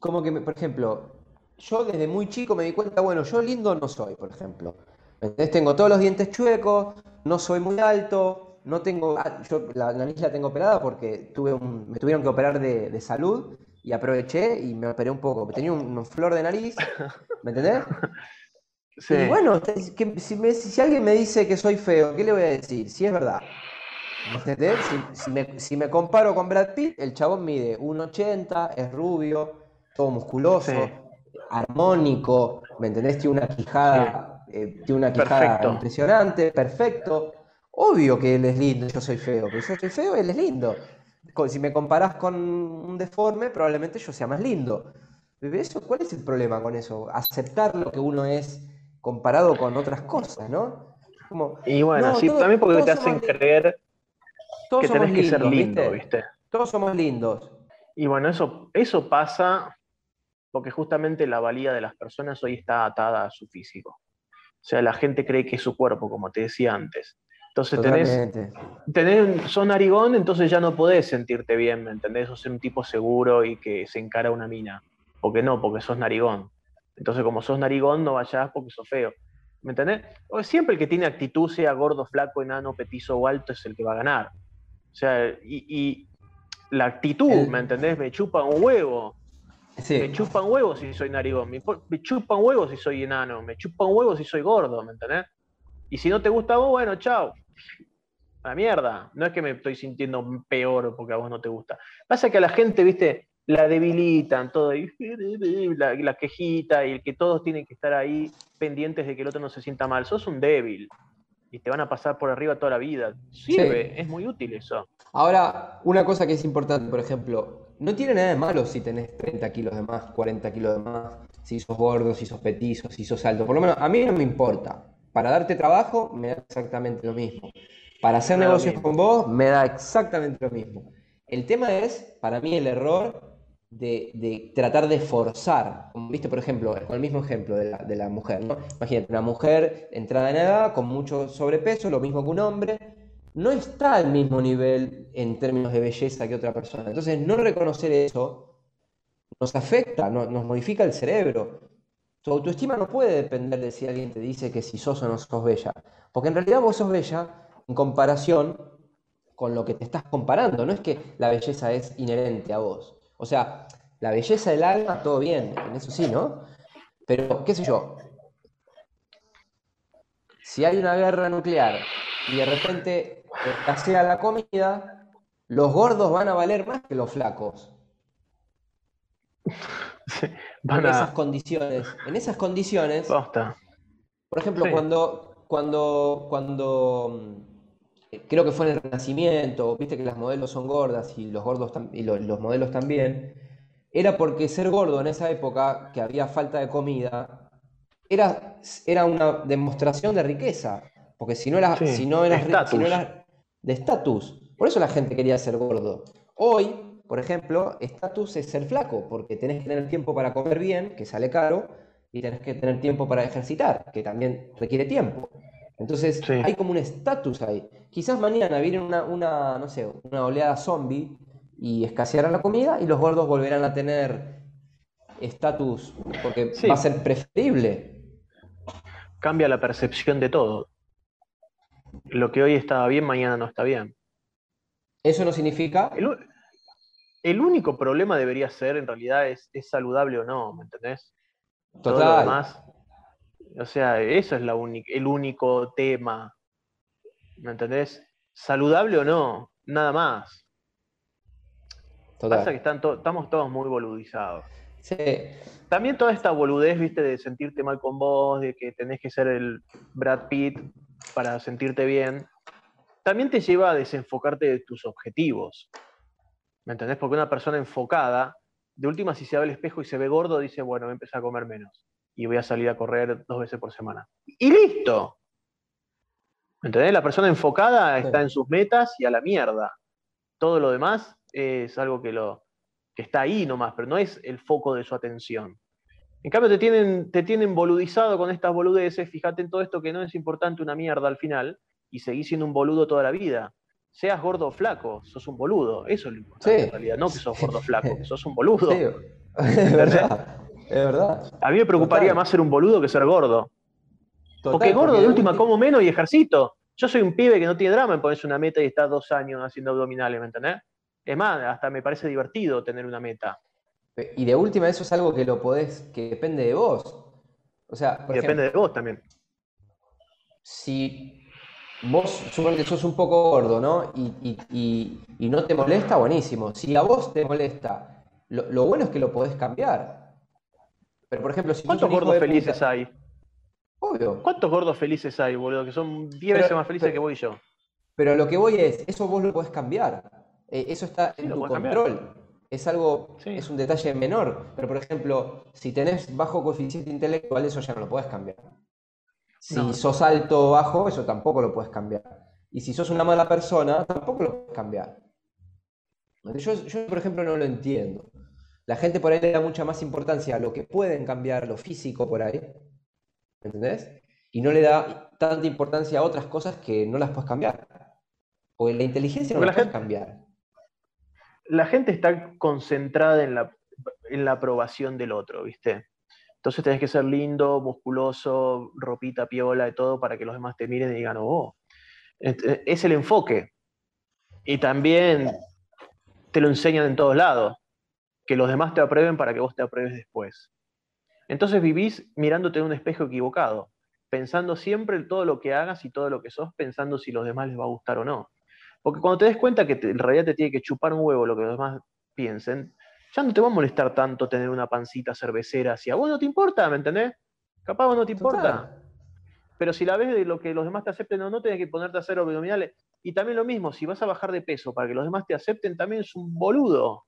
Como que, por ejemplo, yo desde muy chico me di cuenta, bueno, yo lindo no soy, por ejemplo. Entonces tengo todos los dientes chuecos, no soy muy alto, no tengo, ah, yo la nariz la tengo operada porque tuve un, me tuvieron que operar de, salud y aproveché y me operé un poco. Tenía un, flor de nariz, ¿me entendés? Sí. Y bueno, si, alguien me dice que soy feo, ¿qué le voy a decir? Si es verdad. Si, me, comparo con Brad Pitt, el chabón mide 1,80, es rubio, todo musculoso armónico, ¿me entendés? Tiene una quijada, eh, tiene una quijada impresionante, perfecto. Obvio que él es lindo, yo soy feo, pero yo soy feo, él es lindo. Si me comparás con un deforme, probablemente yo sea más lindo. Eso, ¿Cuál es el problema con eso? Aceptar lo que uno es comparado con otras cosas, ¿no? y bueno, sí, también porque te hacen creer que tenés que ser lindo, ¿viste? Todos somos lindos. Y bueno, eso, eso pasa porque justamente la valía de las personas hoy está atada a su físico. O sea, la gente cree que es su cuerpo, como te decía antes. Entonces tenés, tenés, sos narigón, entonces ya no podés sentirte bien, ¿me entendés? Sos un tipo seguro y que se encara una mina. Porque no, porque sos narigón. Entonces, como sos narigón, no vayas porque sos feo. ¿Me entendés? Siempre el que tiene actitud, sea gordo, flaco, enano, petizo o alto, es el que va a ganar. O sea, y, la actitud, ¿me entendés? Me chupa un huevo. Me chupan huevos si soy narigón, me, chupan huevos si soy enano, me chupan huevos si soy gordo, ¿me entendés? Y si no te gusta a vos, bueno, chao. A la mierda. No es que me estoy sintiendo peor porque a vos no te gusta. Pasa que a la gente, viste, la debilitan todo, y la, la quejita, y el que todos tienen que estar ahí pendientes de que el otro no se sienta mal. Sos un débil y te van a pasar por arriba toda la vida. Sirve, es muy útil eso. Ahora, una cosa que es importante, por ejemplo, no tiene nada de malo si tenés 30 kilos de más, 40 kilos de más, si sos gordo, si sos petizo, si sos alto. Por lo menos a mí no me importa. Para darte trabajo me da exactamente lo mismo. Para hacer negocios con vos me da exactamente lo mismo. El tema es, para mí, el error de, tratar de forzar, viste, por ejemplo, con el mismo ejemplo de la, mujer, ¿no? Imagínate, una mujer entrada en edad, con mucho sobrepeso, lo mismo que un hombre, no está al mismo nivel en términos de belleza que otra persona. Entonces, no reconocer eso nos afecta, nos modifica el cerebro. Tu autoestima no puede depender de si alguien te dice que si sos o no sos bella, porque en realidad vos sos bella en comparación con lo que te estás comparando, no es que la belleza es inherente a vos. O sea, la belleza del alma, todo bien, en eso sí, ¿no? Pero, qué sé yo, si hay una guerra nuclear y de repente escasea la comida, los gordos van a valer más que los flacos. en esas condiciones, en esas condiciones, por ejemplo, cuando, cuando, cuando creo que fue en el Renacimiento, viste que las modelos son gordas y los gordos y los, modelos también, era porque ser gordo en esa época, que había falta de comida, era, era una demostración de riqueza, porque si no eras, si no eras, de estatus, por eso la gente quería ser gordo. Hoy, por ejemplo, estatus es ser flaco, porque tenés que tener tiempo para comer bien, que sale caro, y tenés que tener tiempo para ejercitar, que también requiere tiempo. Entonces hay como un estatus ahí. Quizás mañana viene una, una, no sé, una oleada zombie y escaseará la comida y los gordos volverán a tener estatus porque va a ser preferible. Cambia la percepción de todo. Lo que hoy estaba bien, mañana no está bien. Eso no significa... El, único problema debería ser, en realidad, es, es saludable o no, ¿me entendés? Total. O sea, eso es la el único tema. ¿Me entendés? Saludable o no, nada más. Total. Pasa que están estamos todos muy boludizados. Sí. También toda esta boludez, viste, de sentirte mal con vos, de que tenés que ser el Brad Pitt para sentirte bien, también te lleva a desenfocarte de tus objetivos. ¿Me entendés? Porque una persona enfocada, de última, si se ve al espejo y se ve gordo, dice, bueno, voy a empezar a comer menos y voy a salir a correr dos veces por semana. Y listo. ¿Me entendés? La persona enfocada está en sus metas y a la mierda. Todo lo demás es algo que, lo, que está ahí nomás, pero no es el foco de su atención. En cambio, te tienen, te tienen boludizado con estas boludeces, fíjate en todo esto que no es importante una mierda al final, y seguís siendo un boludo toda la vida. Seas gordo o flaco, sos un boludo. Eso es lo importante en realidad, no que sos gordo o flaco, que sos un boludo. Verdad. Es verdad. A mí me preocuparía más ser un boludo que ser gordo. porque gordo de última como menos y ejercito. Yo soy un pibe que no tiene drama en ponerse una meta y estar dos años haciendo abdominales, ¿me entendés? Es más, hasta me parece divertido tener una meta. Y de última, eso es algo que lo podés, que depende de vos. O sea, depende de vos también. Si vos supongo que sos un poco gordo, ¿no? Y, no te molesta, buenísimo. Si a vos te molesta, lo, bueno es que lo podés cambiar. Pero, por ejemplo, si ¿Cuántos gordos felices hay? Obvio. ¿Cuántos gordos felices hay, boludo? Que son 10 veces más felices que vos y yo. Pero lo que voy es, eso vos lo podés cambiar. Eh, eso está en tu control. Es algo, es un detalle menor. Pero, por ejemplo, si tenés bajo coeficiente intelectual, eso ya no lo podés cambiar. Si sos alto o bajo, eso tampoco lo puedes cambiar. Y si sos una mala persona, tampoco lo puedes cambiar. Yo, yo, por ejemplo, no lo entiendo. La gente por ahí le da mucha más importancia a lo que pueden cambiar, lo físico por ahí. ¿Entendés? Y no le da tanta importancia a otras cosas que no las puedes cambiar. Porque la inteligencia no la, puedes cambiar la gente está concentrada en la, en la aprobación del otro, ¿viste? Entonces tenés que ser lindo, musculoso, ropita, piola y todo para que los demás te miren y digan, oh, es el enfoque. Y también te lo enseñan en todos lados, que los demás te aprueben para que vos te apruebes después. Entonces vivís mirándote en un espejo equivocado, pensando siempre en todo lo que hagas y todo lo que sos, pensando si los demás les va a gustar o no. Porque cuando te des cuenta que en realidad te tiene que chupar un huevo lo que los demás piensen, ya no te va a molestar tanto tener una pancita cervecera. Si a vos no te importa, ¿me entendés? Capaz vos no te importa. Pero si la ves de lo que los demás te acepten o no, tenés que ponerte a hacer abdominales. Y también lo mismo, si vas a bajar de peso para que los demás te acepten, también es un boludo.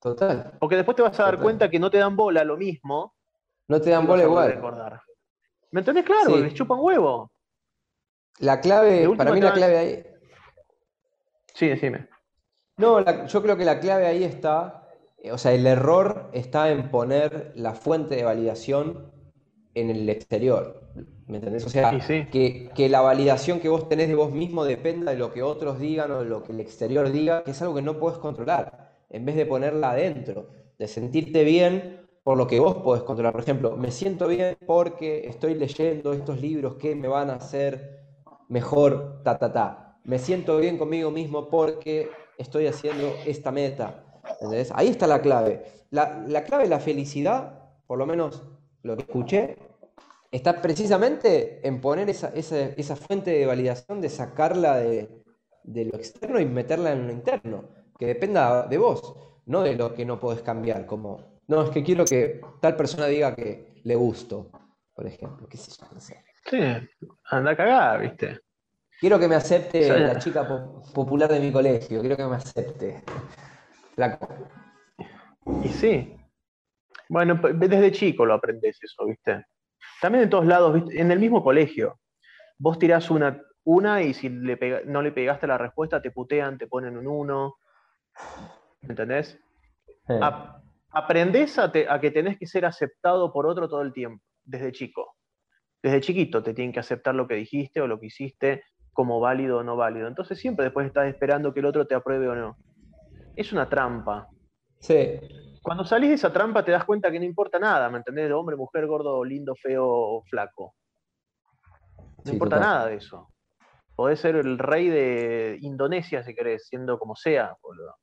Total. Porque después te vas a dar cuenta que no te dan bola lo mismo. No te dan bola igual. ¿Me entendés? Claro, les chupan huevo. La clave, para mí la clave ahí, Sí, decime. No, yo creo que la clave ahí está, eh, o sea, el error está en poner la fuente de validación en el exterior. ¿Me entendés? O sea, Que, que, la validación que vos tenés de vos mismo dependa de lo que otros digan o de lo que el exterior diga, que es algo que no puedes controlar, en vez de ponerla adentro, de sentirte bien por lo que vos podés controlar. Por ejemplo, me siento bien porque estoy leyendo estos libros que me van a hacer mejor, ta, ta, ta me siento bien conmigo mismo porque estoy haciendo esta meta. Ahí está la clave. La, clave de la felicidad, por lo menos lo que escuché, está precisamente en poner esa, fuente de validación, de sacarla de, lo externo y meterla en lo interno, que dependa de vos, no de lo que no podés cambiar, como, no, es que quiero que tal persona diga que le gusto, por ejemplo, qué sé yo, Sí, anda cagada, viste. Quiero que me acepte la chica popular de mi colegio, quiero que me acepte. Y sí. Bueno, desde chico lo aprendes eso, ¿viste? También en todos lados, ¿viste? En el mismo colegio. Vos tirás una, una y si no le pegaste la respuesta, te putean, te ponen un uno. ¿Entendés? aprendés a, a que tenés que ser aceptado por otro todo el tiempo, desde chico. Desde chiquito te tienen que aceptar lo que dijiste o lo que hiciste como válido o no válido. Entonces siempre después estás esperando que el otro te apruebe o no. Es una trampa. Sí. Cuando salís de esa trampa te das cuenta que no importa nada, ¿me entendés? De hombre, mujer, gordo, lindo, feo o flaco. No importa nada de eso. Podés ser el rey de Indonesia si querés, siendo como sea, boludo.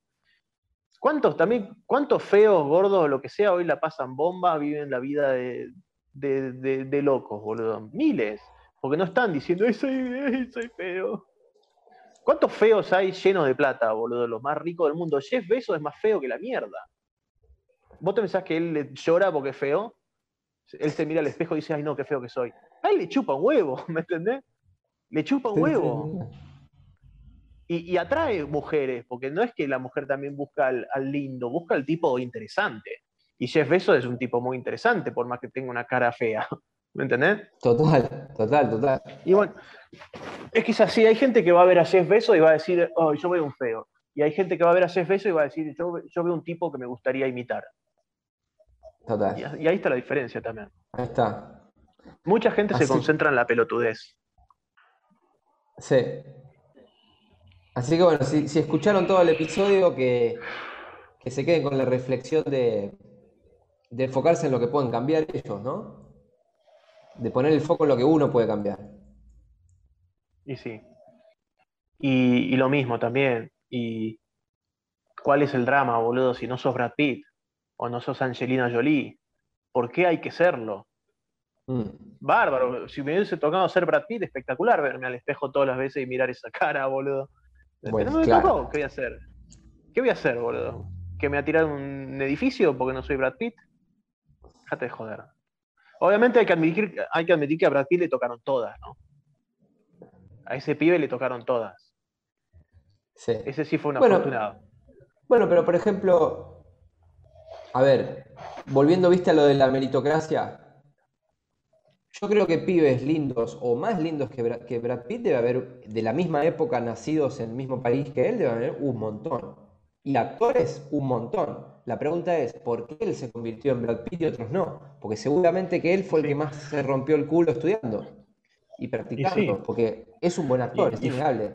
¿Cuántos también, cuántos feos, gordos, lo que sea, hoy la pasan bomba, viven la vida de, de, locos, boludo? Miles. Porque no están diciendo, soy, soy feo. ¿Cuántos feos hay llenos de plata, boludo? Los más ricos del mundo. Jeff Bezos es más feo que la mierda. ¿Vos te pensás que él llora porque es feo? Él se mira al espejo y dice, ay no, qué feo que soy. A él le chupa un huevo, ¿me entendés? Le chupa un huevo. Y, atrae mujeres, porque no es que la mujer también busca al, lindo, busca al tipo interesante. Y Jeff Bezos es un tipo muy interesante, por más que tenga una cara fea. ¿Me entendés? Total, total, total. Y bueno, es que es así, hay gente que va a ver a Jeff Bezos y va a decir, oh, yo veo un feo. Y hay gente que va a ver a Jeff Bezos y va a decir, yo, yo veo un tipo que me gustaría imitar. Total. Y, ahí está la diferencia también. Ahí está. Mucha gente se concentra en la pelotudez. Sí. Así que bueno, si, escucharon todo el episodio, que, se queden con la reflexión de, enfocarse en lo que pueden cambiar ellos, ¿no? De poner el foco en lo que uno puede cambiar. Y sí. Y, lo mismo también. Y cuál es el drama, boludo, si no sos Brad Pitt o no sos Angelina Jolie. ¿Por qué hay que serlo? Mm. Bárbaro. Si me hubiese tocado ser Brad Pitt, espectacular verme al espejo todas las veces y mirar esa cara, boludo. Bueno, no me tocó, ¿qué voy a hacer? ¿Qué voy a hacer, boludo? ¿Que me va a tirar un edificio porque no soy Brad Pitt? Déjate de joder. Obviamente hay que, admitir, hay que admitir que a Brad Pitt le tocaron todas, ¿no? A ese pibe le tocaron todas. Sí. Ese sí fue un afortunado. Bueno, pero por ejemplo, a ver, volviendo, viste, a lo de la meritocracia, yo creo que pibes lindos o más lindos que Brad, Pitt debe haber, de la misma época, nacidos en el mismo país que él, debe haber un montón. Y actores, un montón. La pregunta es, ¿por qué él se convirtió en Brad Pitt y otros no? Porque seguramente que él fue el que más se rompió el culo estudiando y practicando, porque es un buen actor, es innegable.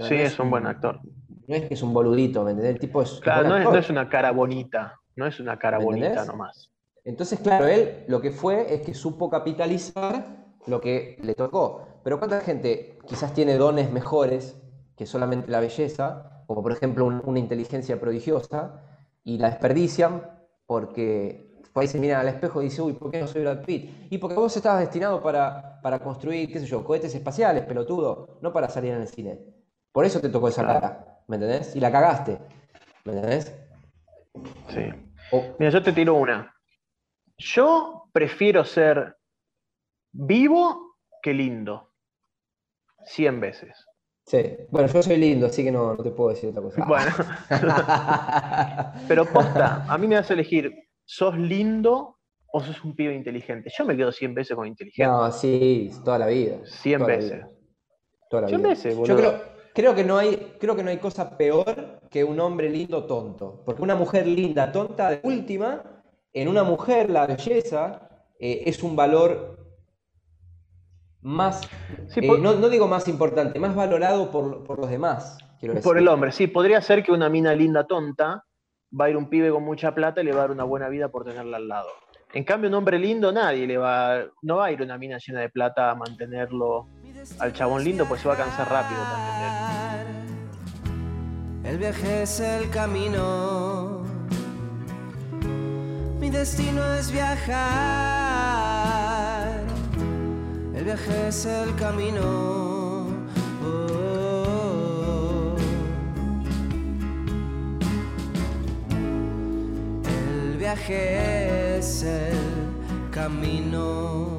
sí, es, un buen actor. No es que es un boludito, ¿me entendés? El tipo es. Claro, no es, una cara bonita, no es una cara bonita nomás. Entonces, claro, él lo que fue es que supo capitalizar lo que le tocó. Pero ¿cuánta gente quizás tiene dones mejores que solamente la belleza, como por ejemplo una inteligencia prodigiosa, y la desperdician porque ahí se miran al espejo y dicen, uy, ¿por qué no soy Brad Pitt? Y porque vos estabas destinado para, para construir, qué sé yo, cohetes espaciales, pelotudo, no para salir en el cine. Por eso te tocó esa cara, ¿me entendés? Y la cagaste, ¿me entendés? Sí. Mira, yo te tiro una. Yo prefiero ser vivo que lindo. Cien veces. Sí, bueno, yo soy lindo, así que no, te puedo decir otra cosa. Bueno, pero posta, a mí me hace elegir, ¿sos lindo o sos un pibe inteligente? Yo me quedo 100 veces con inteligente. No, sí, toda la vida. 100 veces. Toda la 100 veces, boludo. Yo creo, creo, que no hay, creo que no hay cosa peor que un hombre lindo tonto. Porque una mujer linda tonta, de última, en una mujer la belleza eh, es un valor más, eh, no, digo más importante, más valorado por, los demás. Por el hombre, sí, podría ser que una mina linda tonta va a ir un pibe con mucha plata y le va a dar una buena vida por tenerla al lado. En cambio, un hombre lindo, nadie le va, no va a ir una mina llena de plata a mantenerlo al chabón lindo, pues se va a cansar rápido también. El viaje es el camino mi destino es viajar. El viaje es el camino. Oh. El viaje es el camino.